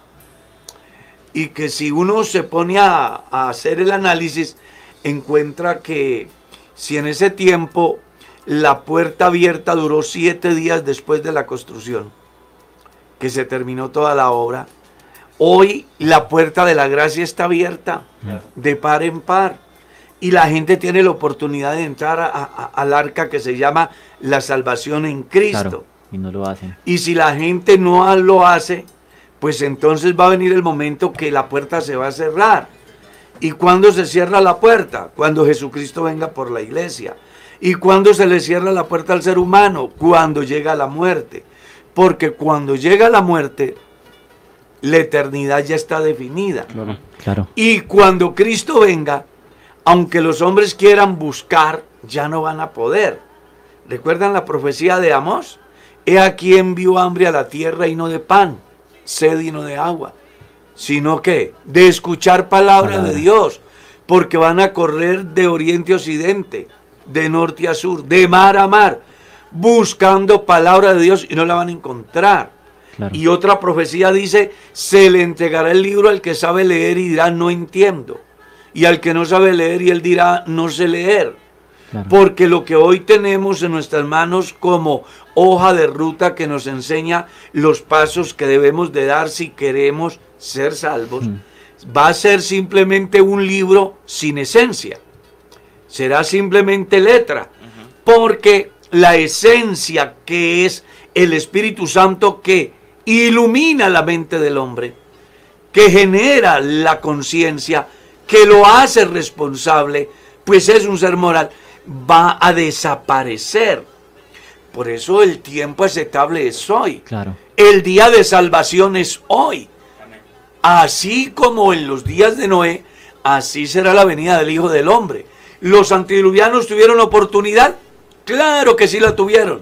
D: Y que si uno se pone a, a hacer el análisis, encuentra que si en ese tiempo la puerta abierta duró siete días después de la construcción, que se terminó toda la obra, hoy la puerta de la gracia está abierta de par en par. Y la gente tiene la oportunidad de entrar a- a- al arca que se llama la salvación en Cristo.
E: Claro. Y no lo hacen.
D: Y si la gente no lo hace, pues entonces va a venir el momento que la puerta se va a cerrar. ¿Y cuándo se cierra la puerta? Cuando Jesucristo venga por la iglesia. ¿Y cuándo se le cierra la puerta al ser humano? Cuando llega la muerte. Porque cuando llega la muerte, la eternidad ya está definida.
F: Claro.
E: Claro.
D: Y cuando Cristo venga, aunque los hombres quieran buscar, ya no van a poder. ¿Recuerdan la profecía de Amós? He aquí envió hambre a la tierra y no de pan, sed y no de agua, sino que de escuchar palabra de. Dios, porque van a correr de oriente a occidente, de norte a sur, de mar a mar, buscando palabra de Dios y no la van a encontrar.
E: Claro.
D: Y otra profecía dice, se le entregará el libro al que sabe leer y dirá, no entiendo. Y al que no sabe leer y él dirá, no sé leer.
E: Claro.
D: Porque lo que hoy tenemos en nuestras manos como hoja de ruta que nos enseña los pasos que debemos de dar si queremos ser salvos, va a ser simplemente un libro sin esencia. será simplemente letra, porque la esencia que es el Espíritu Santo que ilumina la mente del hombre, que genera la conciencia, que lo hace responsable, pues es un ser moral, va a desaparecer. Por eso el tiempo aceptable es hoy.
E: Claro.
D: El día de salvación es hoy. Así como en los días de Noé, así será la venida del Hijo del Hombre. ¿Los antidiluvianos tuvieron oportunidad? Claro que sí la tuvieron.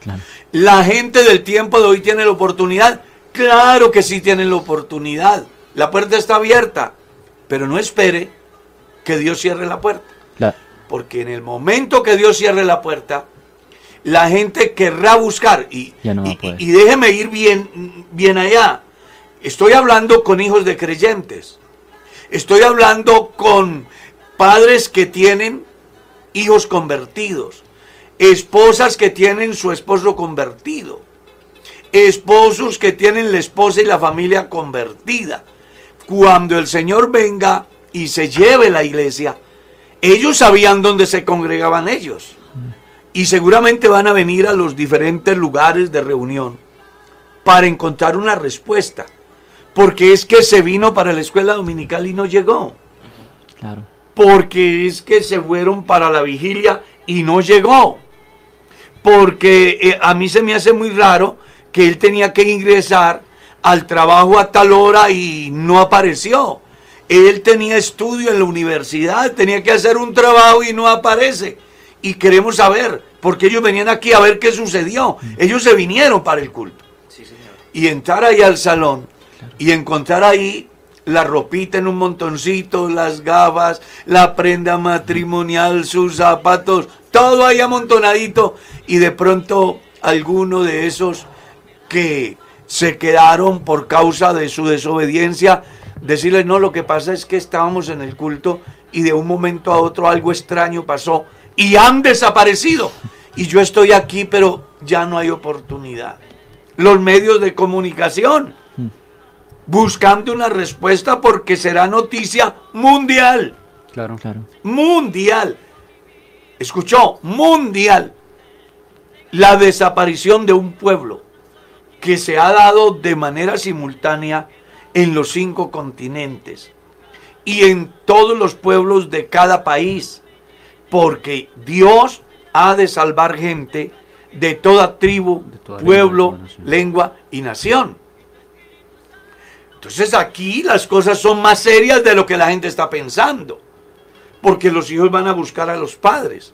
E: Claro.
D: ¿La gente del tiempo de hoy tiene la oportunidad? Claro que sí tienen la oportunidad. La puerta está abierta, pero no espere que Dios cierre la puerta. Porque en el momento que Dios cierre la puerta, la gente querrá buscar. Y,
E: no
D: y déjeme ir bien, bien allá. Estoy hablando con hijos de creyentes. Estoy hablando con padres que tienen hijos convertidos. Esposas que tienen su esposo convertido. Esposos que tienen la esposa y la familia convertida. Cuando el Señor venga y se lleve la iglesia, ellos sabían dónde se congregaban ellos. Y seguramente van a venir a los diferentes lugares de reunión para encontrar una respuesta. Porque es que se vino para la escuela dominical y no llegó.
E: Claro.
D: Porque es que se fueron para la vigilia y no llegó. Porque eh, a mí se me hace muy raro que él tenía que ingresar al trabajo a tal hora y no apareció. Él tenía estudio en la universidad, tenía que hacer un trabajo y no aparece. Y queremos saber, porque ellos venían aquí a ver qué sucedió. Ellos se vinieron para el culto. Y entrar ahí al salón y encontrar ahí la ropita en un montoncito, las gafas, la prenda matrimonial, sus zapatos, todo ahí amontonadito. Y de pronto alguno de esos que se quedaron por causa de su desobediencia, decirles, no, lo que pasa es que estábamos en el culto y de un momento a otro algo extraño pasó y han desaparecido. Y yo estoy aquí, pero ya no hay oportunidad. Los medios de comunicación buscando una respuesta porque será noticia mundial.
F: Claro.
E: Claro.
D: Mundial. Escuchó, mundial. La desaparición de un pueblo que se ha dado de manera simultánea en los cinco continentes y en todos los pueblos de cada país. Porque Dios ha de salvar gente de toda tribu,
F: De toda
D: pueblo,
F: lengua,
D: lengua y nación. Entonces aquí las cosas son más serias de lo que la gente está pensando. Porque los hijos van a buscar a los padres.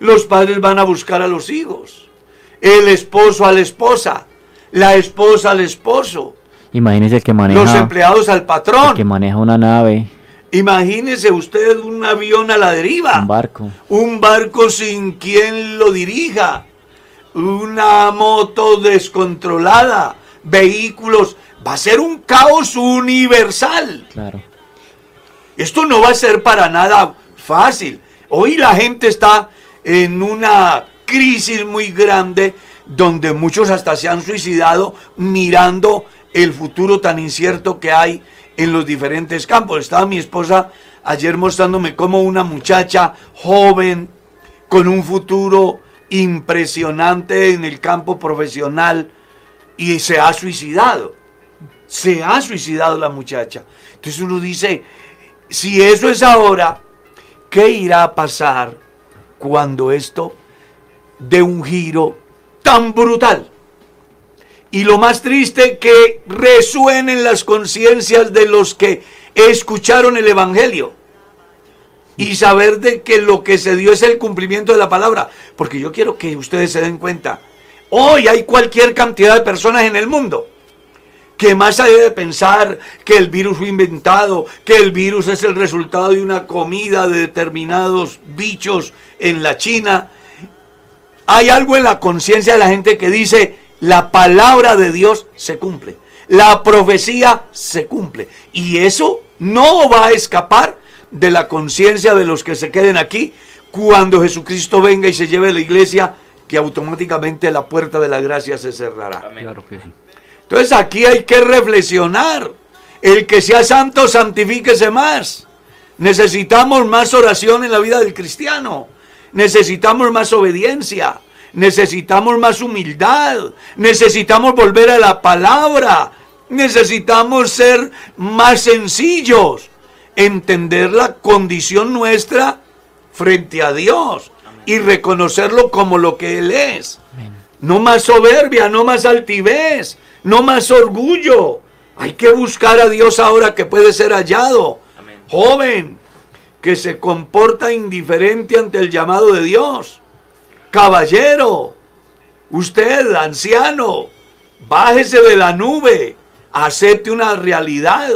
D: Los padres van a buscar a los hijos. El esposo a la esposa. La esposa al esposo.
E: Imagínese el que maneja,
D: Los empleados al
E: el que
D: patrón.
E: maneja una nave,
D: Imagínese usted un avión a la deriva.
E: un barco.
D: Un barco sin quien lo dirija. Una moto descontrolada. Vehículos. Va a ser un caos universal.
E: Claro.
D: Esto no va a ser para nada fácil. Hoy la gente está en una crisis muy grande donde muchos hasta se han suicidado mirando el futuro tan incierto que hay en los diferentes campos. Estaba mi esposa ayer mostrándome cómo una muchacha joven con un futuro impresionante en el campo profesional y se ha suicidado. Se ha suicidado la muchacha. Entonces uno dice, si eso es ahora, ¿qué irá a pasar cuando esto dé un giro tan brutal? Y lo más triste que resuenen las conciencias de los que escucharon el Evangelio. Y saber de que lo que se dio es el cumplimiento de la palabra. Porque yo quiero que ustedes se den cuenta. Hoy hay cualquier cantidad de personas en el mundo que más allá de pensar que el virus fue inventado, que el virus es el resultado de una comida de determinados bichos en la China, hay algo en la conciencia de la gente que dice, la palabra de Dios se cumple, la profecía se cumple. Y eso no va a escapar de la conciencia de los que se queden aquí cuando Jesucristo venga y se lleve a la iglesia, que automáticamente la puerta de la gracia se cerrará.
F: Claro que sí.
D: Entonces aquí hay que reflexionar. El que sea santo, santifíquese más. Necesitamos más oración en la vida del cristiano. Necesitamos más obediencia. Necesitamos más humildad. Necesitamos volver a la palabra. Necesitamos ser más sencillos. Entender la condición nuestra frente a Dios y reconocerlo como lo que Él es. No más soberbia, no más altivez, no más orgullo. Hay que buscar a Dios ahora que puede ser hallado. Joven, que se comporta indiferente ante el llamado de Dios. Caballero, usted, anciano, bájese de la nube, acepte una realidad.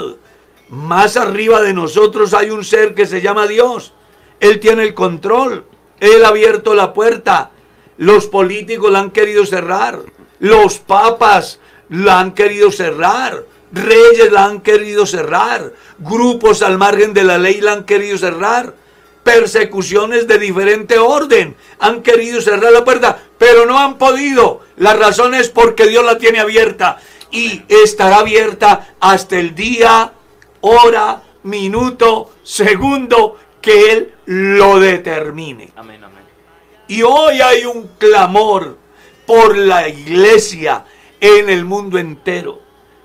D: Más arriba de nosotros hay un ser que se llama Dios. Él tiene el control. Él ha abierto la puerta. Los políticos la han querido cerrar. Los papas la han querido cerrar. Reyes la han querido cerrar. Grupos al margen de la ley la han querido cerrar. Persecuciones de diferente orden han querido cerrar la puerta, pero no han podido. La razón es porque Dios la tiene abierta y estará abierta hasta el día, hora, minuto, segundo que Él lo determine.
G: Amén, amén.
D: Y hoy hay un clamor por la iglesia en el mundo entero,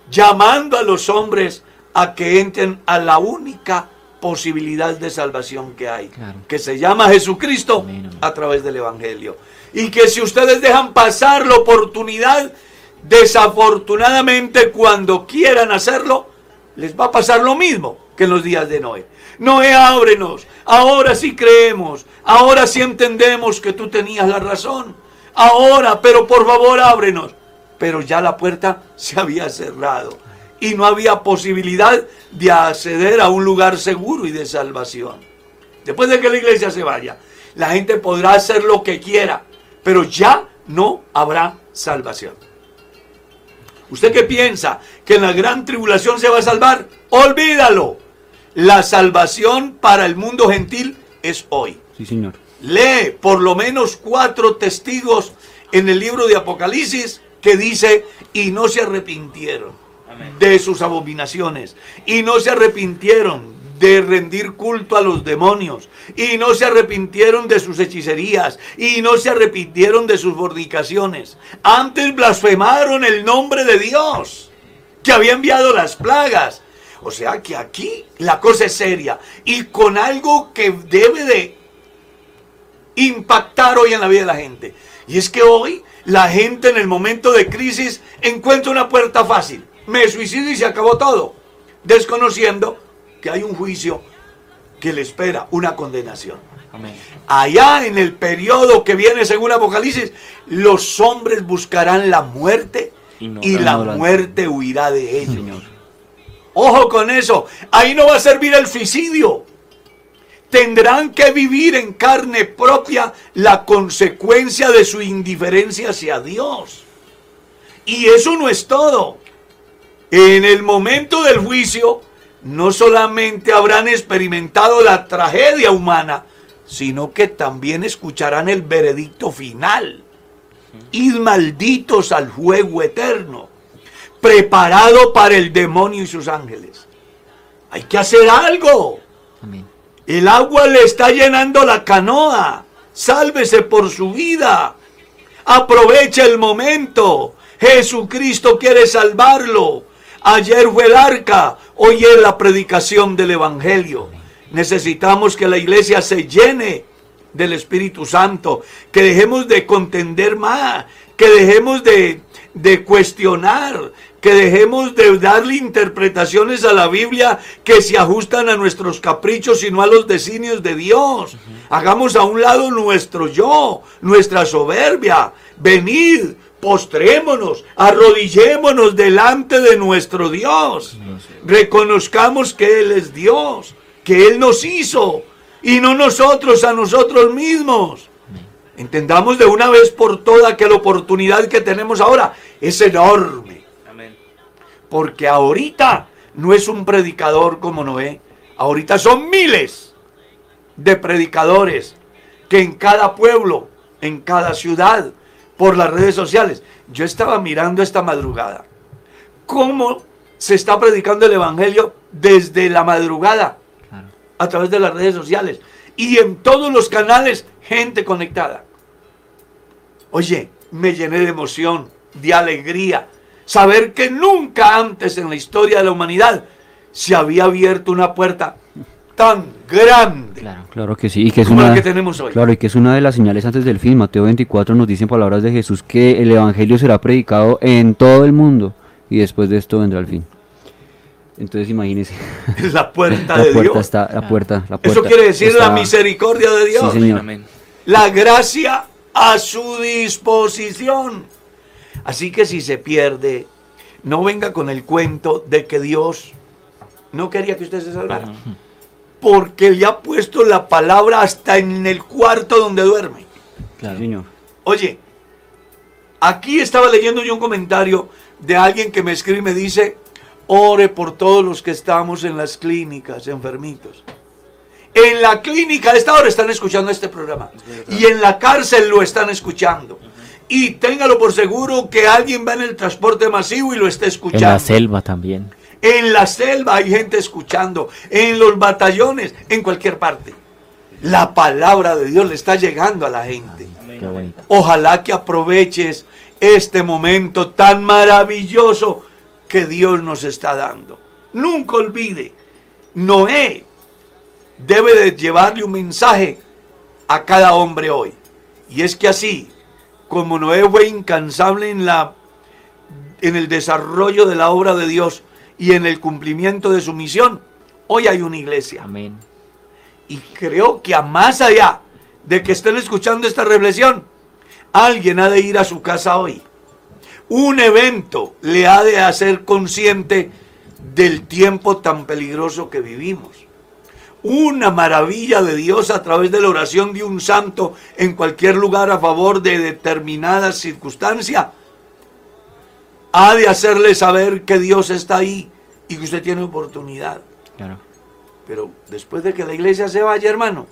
D: llamando a los hombres a que entren a la única posibilidad de salvación que hay,
E: Claro.
D: que se llama Jesucristo
E: Amén, amén.
D: a través del Evangelio. Y que si ustedes dejan pasar la oportunidad, desafortunadamente cuando quieran hacerlo, les va a pasar lo mismo que en los días de Noé. Noé, ábrenos, ahora sí creemos, ahora sí entendemos que tú tenías la razón, ahora, pero por favor ábrenos. Pero ya la puerta se había cerrado y no había posibilidad de acceder a un lugar seguro y de salvación. Después de que la iglesia se vaya, la gente podrá hacer lo que quiera, pero ya no habrá salvación. ¿Usted qué piensa? ¿Que en la gran tribulación se va a salvar? Olvídalo. La salvación para el mundo gentil es hoy.
F: Sí, señor.
D: Lee por lo menos cuatro testigos en el libro de Apocalipsis que dice, y no se arrepintieron
G: Amén.
D: de sus abominaciones, y no se arrepintieron de rendir culto a los demonios, y no se arrepintieron de sus hechicerías, y no se arrepintieron de sus fornicaciones. Antes blasfemaron el nombre de Dios, que había enviado las plagas. O sea que aquí la cosa es seria, y con algo que debe de impactar hoy en la vida de la gente. Y es que hoy la gente en el momento de crisis encuentra una puerta fácil. Me suicido y se acabó todo. Desconociendo que hay un juicio que le espera, una condenación.
G: Amén.
D: Allá en el periodo que viene según Apocalipsis, los hombres buscarán la muerte
G: Y no
D: y
G: la
D: muerte huirá de ellos.
F: Señor.
D: Ojo con eso. Ahí no va a servir el suicidio. Tendrán que vivir en carne propia la consecuencia de su indiferencia hacia Dios. Y eso no es todo. En el momento del juicio, no solamente habrán experimentado la tragedia humana, sino que también escucharán el veredicto final. Id malditos al juego eterno preparado para el demonio y sus ángeles. Hay que hacer algo.
E: Amén.
D: El agua le está llenando la canoa. Sálvese por su vida. Aprovecha el momento. Jesucristo quiere salvarlo. Ayer fue el arca, hoy es la predicación del Evangelio. Necesitamos que la iglesia se llene del Espíritu Santo, que dejemos de contender más, que dejemos de, de cuestionar, que dejemos de darle interpretaciones a la Biblia que se ajustan a nuestros caprichos y no a los designios de Dios. Hagamos a un lado nuestro yo, nuestra soberbia. Venid, postrémonos, arrodillémonos delante de nuestro Dios. Reconozcamos que Él es Dios, que Él nos hizo y no nosotros a nosotros mismos. Entendamos de una vez por todas que la oportunidad que tenemos ahora es enorme. Porque ahorita no es un predicador como Noé. Ahorita son miles de predicadores que en cada pueblo, en cada ciudad, por las redes sociales. Yo estaba mirando esta madrugada cómo se está predicando el Evangelio desde la madrugada.
E: Claro.
D: a través de las redes sociales y en todos los canales, gente conectada. Oye, me llené de emoción, de alegría, saber que nunca antes en la historia de la humanidad se había abierto una puerta tan grande.
F: Claro, claro que sí. Y que es
D: Como la que tenemos hoy.
F: Claro, y que es una de las señales antes del fin. Mateo 24 nos dicen palabras de Jesús que el Evangelio será predicado en todo el mundo y después de esto vendrá el fin. Entonces imagínense.
D: La puerta
F: la
D: de
F: puerta
D: Dios.
F: está, la puerta, la puerta.
D: Eso quiere decir la misericordia de Dios.
F: Sí, señor.
G: Amén.
D: la gracia a su disposición. Así que si se pierde, no venga con el cuento de que Dios no quería que usted se salvara. Porque le ha puesto la palabra hasta en el cuarto donde duerme.
F: Señor.
D: Oye, aquí estaba leyendo yo un comentario de alguien que me escribe y me dice, ore por todos los que estamos en las clínicas, enfermitos. En la clínica a esta hora están escuchando este programa. Y en la cárcel lo están escuchando. Y téngalo por seguro que alguien va en el transporte masivo y lo está
E: En
D: escuchando.
E: la selva también.
D: En la selva hay gente escuchando, en los batallones, en cualquier parte. La palabra de Dios le está llegando a la gente. Ojalá que aproveches este momento tan maravilloso que Dios nos está dando. Nunca olvide, Noé debe de llevarle un mensaje a cada hombre hoy. Y es que así, como Noé fue incansable en la en el desarrollo de la obra de Dios y en el cumplimiento de su misión, hoy hay una iglesia.
E: Amén.
D: Y creo que a más allá de que estén escuchando esta reflexión, alguien ha de ir a su casa hoy. Un evento le ha de hacer consciente del tiempo tan peligroso que vivimos. Una maravilla de Dios a través de la oración de un santo en cualquier lugar a favor de determinada circunstancia ha de hacerle saber que Dios está ahí y que usted tiene oportunidad.
E: Claro.
D: Pero después de que la iglesia se vaya, hermano,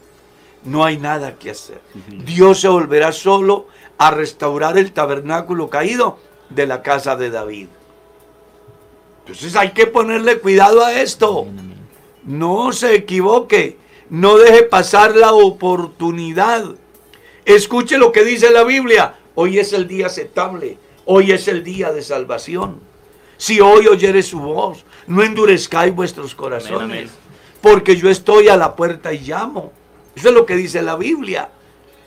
D: no hay nada que hacer. Dios se volverá solo a restaurar el tabernáculo caído de la casa de David. Entonces hay que ponerle cuidado a esto. No se equivoque. No deje pasar la oportunidad. Escuche lo que dice la Biblia. Hoy es el día aceptable. Hoy es el día de salvación. Si hoy oyere su voz, no endurezcáis vuestros corazones.
G: Amén, amén.
D: Porque yo estoy a la puerta y llamo. Eso es lo que dice la Biblia.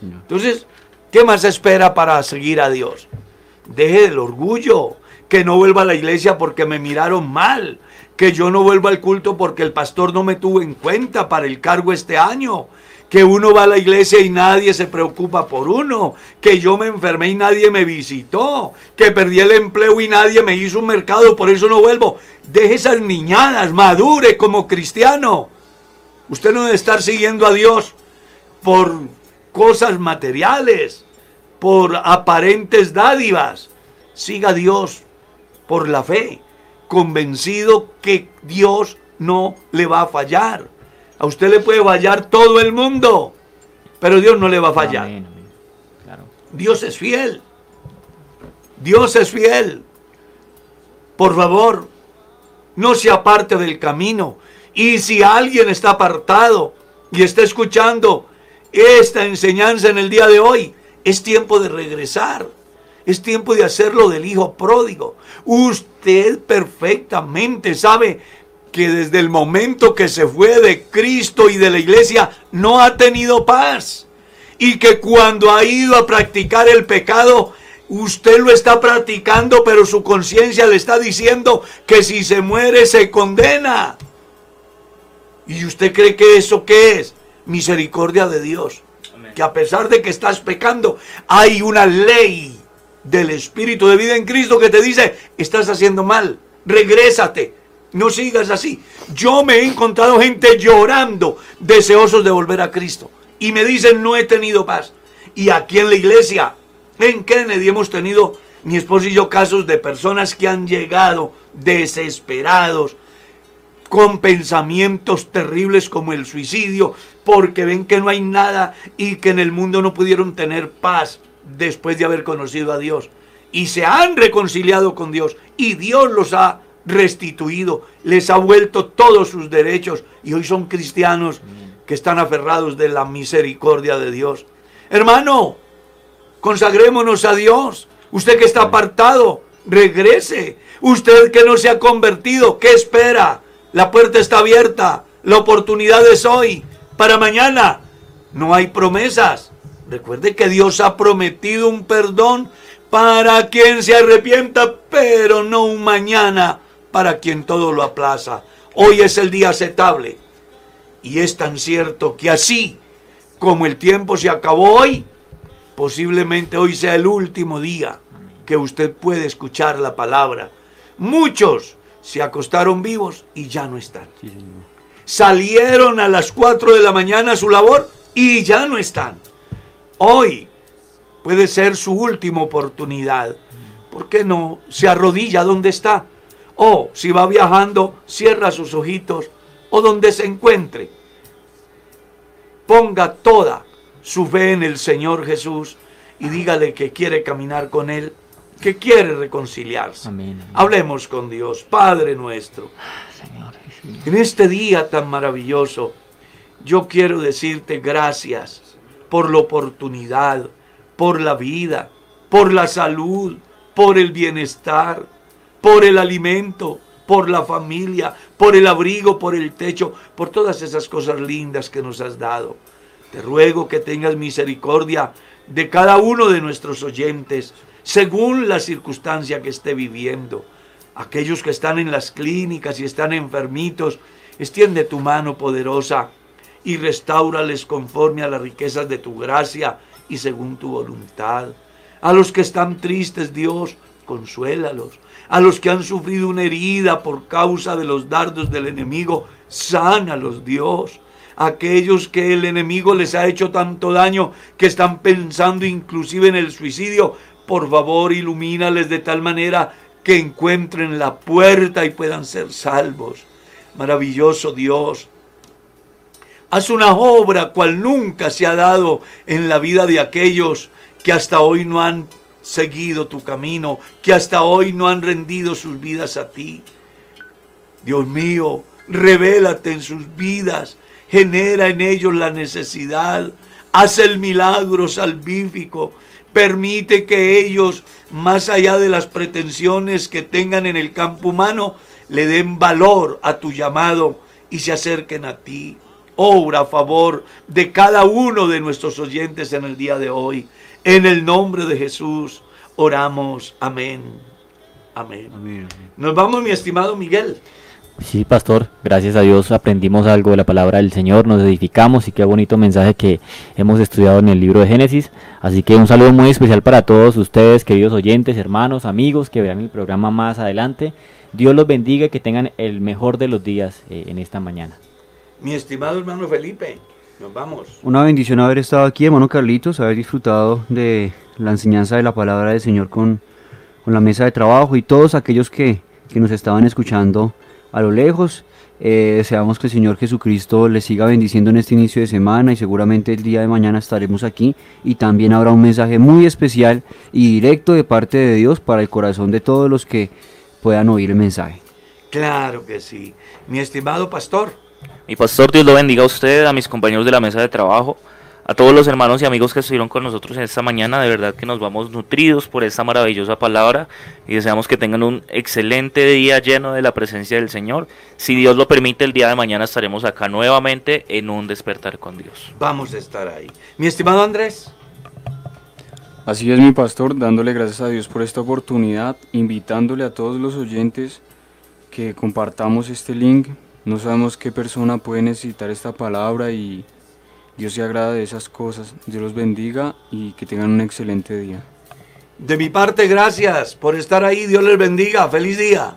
D: Entonces, ¿qué más espera para seguir a Dios? Deje el orgullo, que no vuelva a la iglesia porque me miraron mal, que yo no vuelva al culto porque el pastor no me tuvo en cuenta para el cargo este año, que uno va a la iglesia y nadie se preocupa por uno, que yo me enfermé y nadie me visitó, que perdí el empleo y nadie me hizo un mercado, por eso no vuelvo. Deje esas niñadas, madure como cristiano. Usted no debe estar siguiendo a Dios por cosas materiales, por aparentes dádivas. Siga a Dios por la fe, convencido que Dios no le va a fallar. A usted le puede fallar todo el mundo, pero Dios no le va a fallar.
E: Amén, amén. Claro.
D: Dios es fiel. Dios es fiel. Por favor, no se aparte del camino. Y si alguien está apartado y está escuchando esta enseñanza en el día de hoy, es tiempo de regresar. Es tiempo de hacerlo del hijo pródigo. Usted perfectamente sabe que desde el momento que se fue de Cristo y de la iglesia no ha tenido paz. Y que cuando ha ido a practicar el pecado, usted lo está practicando, pero su conciencia le está diciendo que si se muere se condena. ¿Y usted cree que eso qué es? Misericordia de Dios. Que a pesar de que estás pecando, hay una ley del Espíritu de vida en Cristo que te dice, estás haciendo mal, regrésate, no sigas así. Yo me he encontrado gente llorando, deseosos de volver a Cristo. Y me dicen, no he tenido paz. Y aquí en la iglesia, en Kennedy hemos tenido, mi esposo y yo, casos de personas que han llegado desesperados, con pensamientos terribles como el suicidio, porque ven que no hay nada y que en el mundo no pudieron tener paz después de haber conocido a Dios. Y se han reconciliado con Dios y Dios los ha restituido, les ha vuelto todos sus derechos y hoy son cristianos que están aferrados de la misericordia de Dios. Hermano, consagrémonos a Dios. Usted que está apartado, regrese. Usted que no se ha convertido, ¿qué espera? La puerta está abierta. La oportunidad es hoy. Para mañana no hay promesas. Recuerde que Dios ha prometido un perdón para quien se arrepienta, pero no un mañana para quien todo lo aplaza. Hoy es el día aceptable. Y es tan cierto que así como el tiempo se acabó hoy, posiblemente hoy sea el último día que usted puede escuchar la palabra. Muchos se acostaron vivos y ya no están. Salieron a las 4 de la mañana a su labor y ya no están. Hoy puede ser su última oportunidad. ¿Por qué no se arrodilla donde está? O si va viajando, cierra sus ojitos o donde se encuentre. Ponga toda su fe en el Señor Jesús y dígale que quiere caminar con Él, que quiere reconciliarse. Hablemos con Dios, Padre nuestro. En este día tan maravilloso, yo quiero decirte gracias por la oportunidad, por la vida, por la salud, por el bienestar, por el alimento, por la familia, por el abrigo, por el techo, por todas esas cosas lindas que nos has dado. Te ruego que tengas misericordia de cada uno de nuestros oyentes, según la circunstancia que esté viviendo. Aquellos que están en las clínicas y están enfermitos, extiende tu mano poderosa y restaurales conforme a las riquezas de tu gracia y según tu voluntad. A los que están tristes, Dios, consuélalos. A los que han sufrido una herida por causa de los dardos del enemigo, sánalos, Dios. Aquellos que el enemigo les ha hecho tanto daño que están pensando inclusive en el suicidio, por favor ilumínales de tal manera que encuentren la puerta y puedan ser salvos. Maravilloso Dios, Haz una obra cual nunca se ha dado en la vida de aquellos que hasta hoy no han seguido tu camino, que hasta hoy no han rendido sus vidas a ti. Dios mío, revélate en sus vidas, genera en ellos la necesidad, haz el milagro salvífico, permite que ellos, más allá de las pretensiones que tengan en el campo humano, le den valor a tu llamado y se acerquen a ti obra a favor de cada uno de nuestros oyentes en el día de hoy. En el nombre de Jesús oramos. Amén. Amén. Nos vamos, mi estimado Miguel.
E: Sí, pastor, gracias a Dios aprendimos algo de la palabra del Señor, nos edificamos y qué bonito mensaje que hemos estudiado en el libro de Génesis. Así que un saludo muy especial para todos ustedes, queridos oyentes, hermanos, amigos que vean el programa más adelante. Dios los bendiga y que tengan el mejor de los días eh, en esta mañana.
D: Mi estimado hermano Felipe, nos vamos.
F: Una bendición haber estado aquí, hermano Carlitos, haber disfrutado de la enseñanza de la palabra del Señor con, la mesa de trabajo y todos aquellos que, nos estaban escuchando a lo lejos. Eh, deseamos que el Señor Jesucristo les siga bendiciendo en este inicio de semana y seguramente el día de mañana estaremos aquí y también habrá un mensaje muy especial y directo de parte de Dios para el corazón de todos los que puedan oír el mensaje.
D: Claro que sí. Mi estimado pastor.
G: Mi pastor, Dios lo bendiga a usted, a mis compañeros de la mesa de trabajo, a todos los hermanos y amigos que estuvieron con nosotros en esta mañana. De verdad que nos vamos nutridos por esta maravillosa palabra y deseamos que tengan un excelente día lleno de la presencia del Señor. Si Dios lo permite, el día de mañana estaremos acá nuevamente en un despertar con Dios.
D: Vamos a estar ahí. Mi estimado Andrés.
H: Así es mi pastor, dándole gracias a Dios por esta oportunidad, invitándole a todos los oyentes que compartamos este link no sabemos qué persona puede necesitar esta palabra y Dios se agrada de esas cosas. Dios los bendiga y que tengan un excelente día.
D: De mi parte, gracias por estar ahí. Dios les bendiga. Feliz día.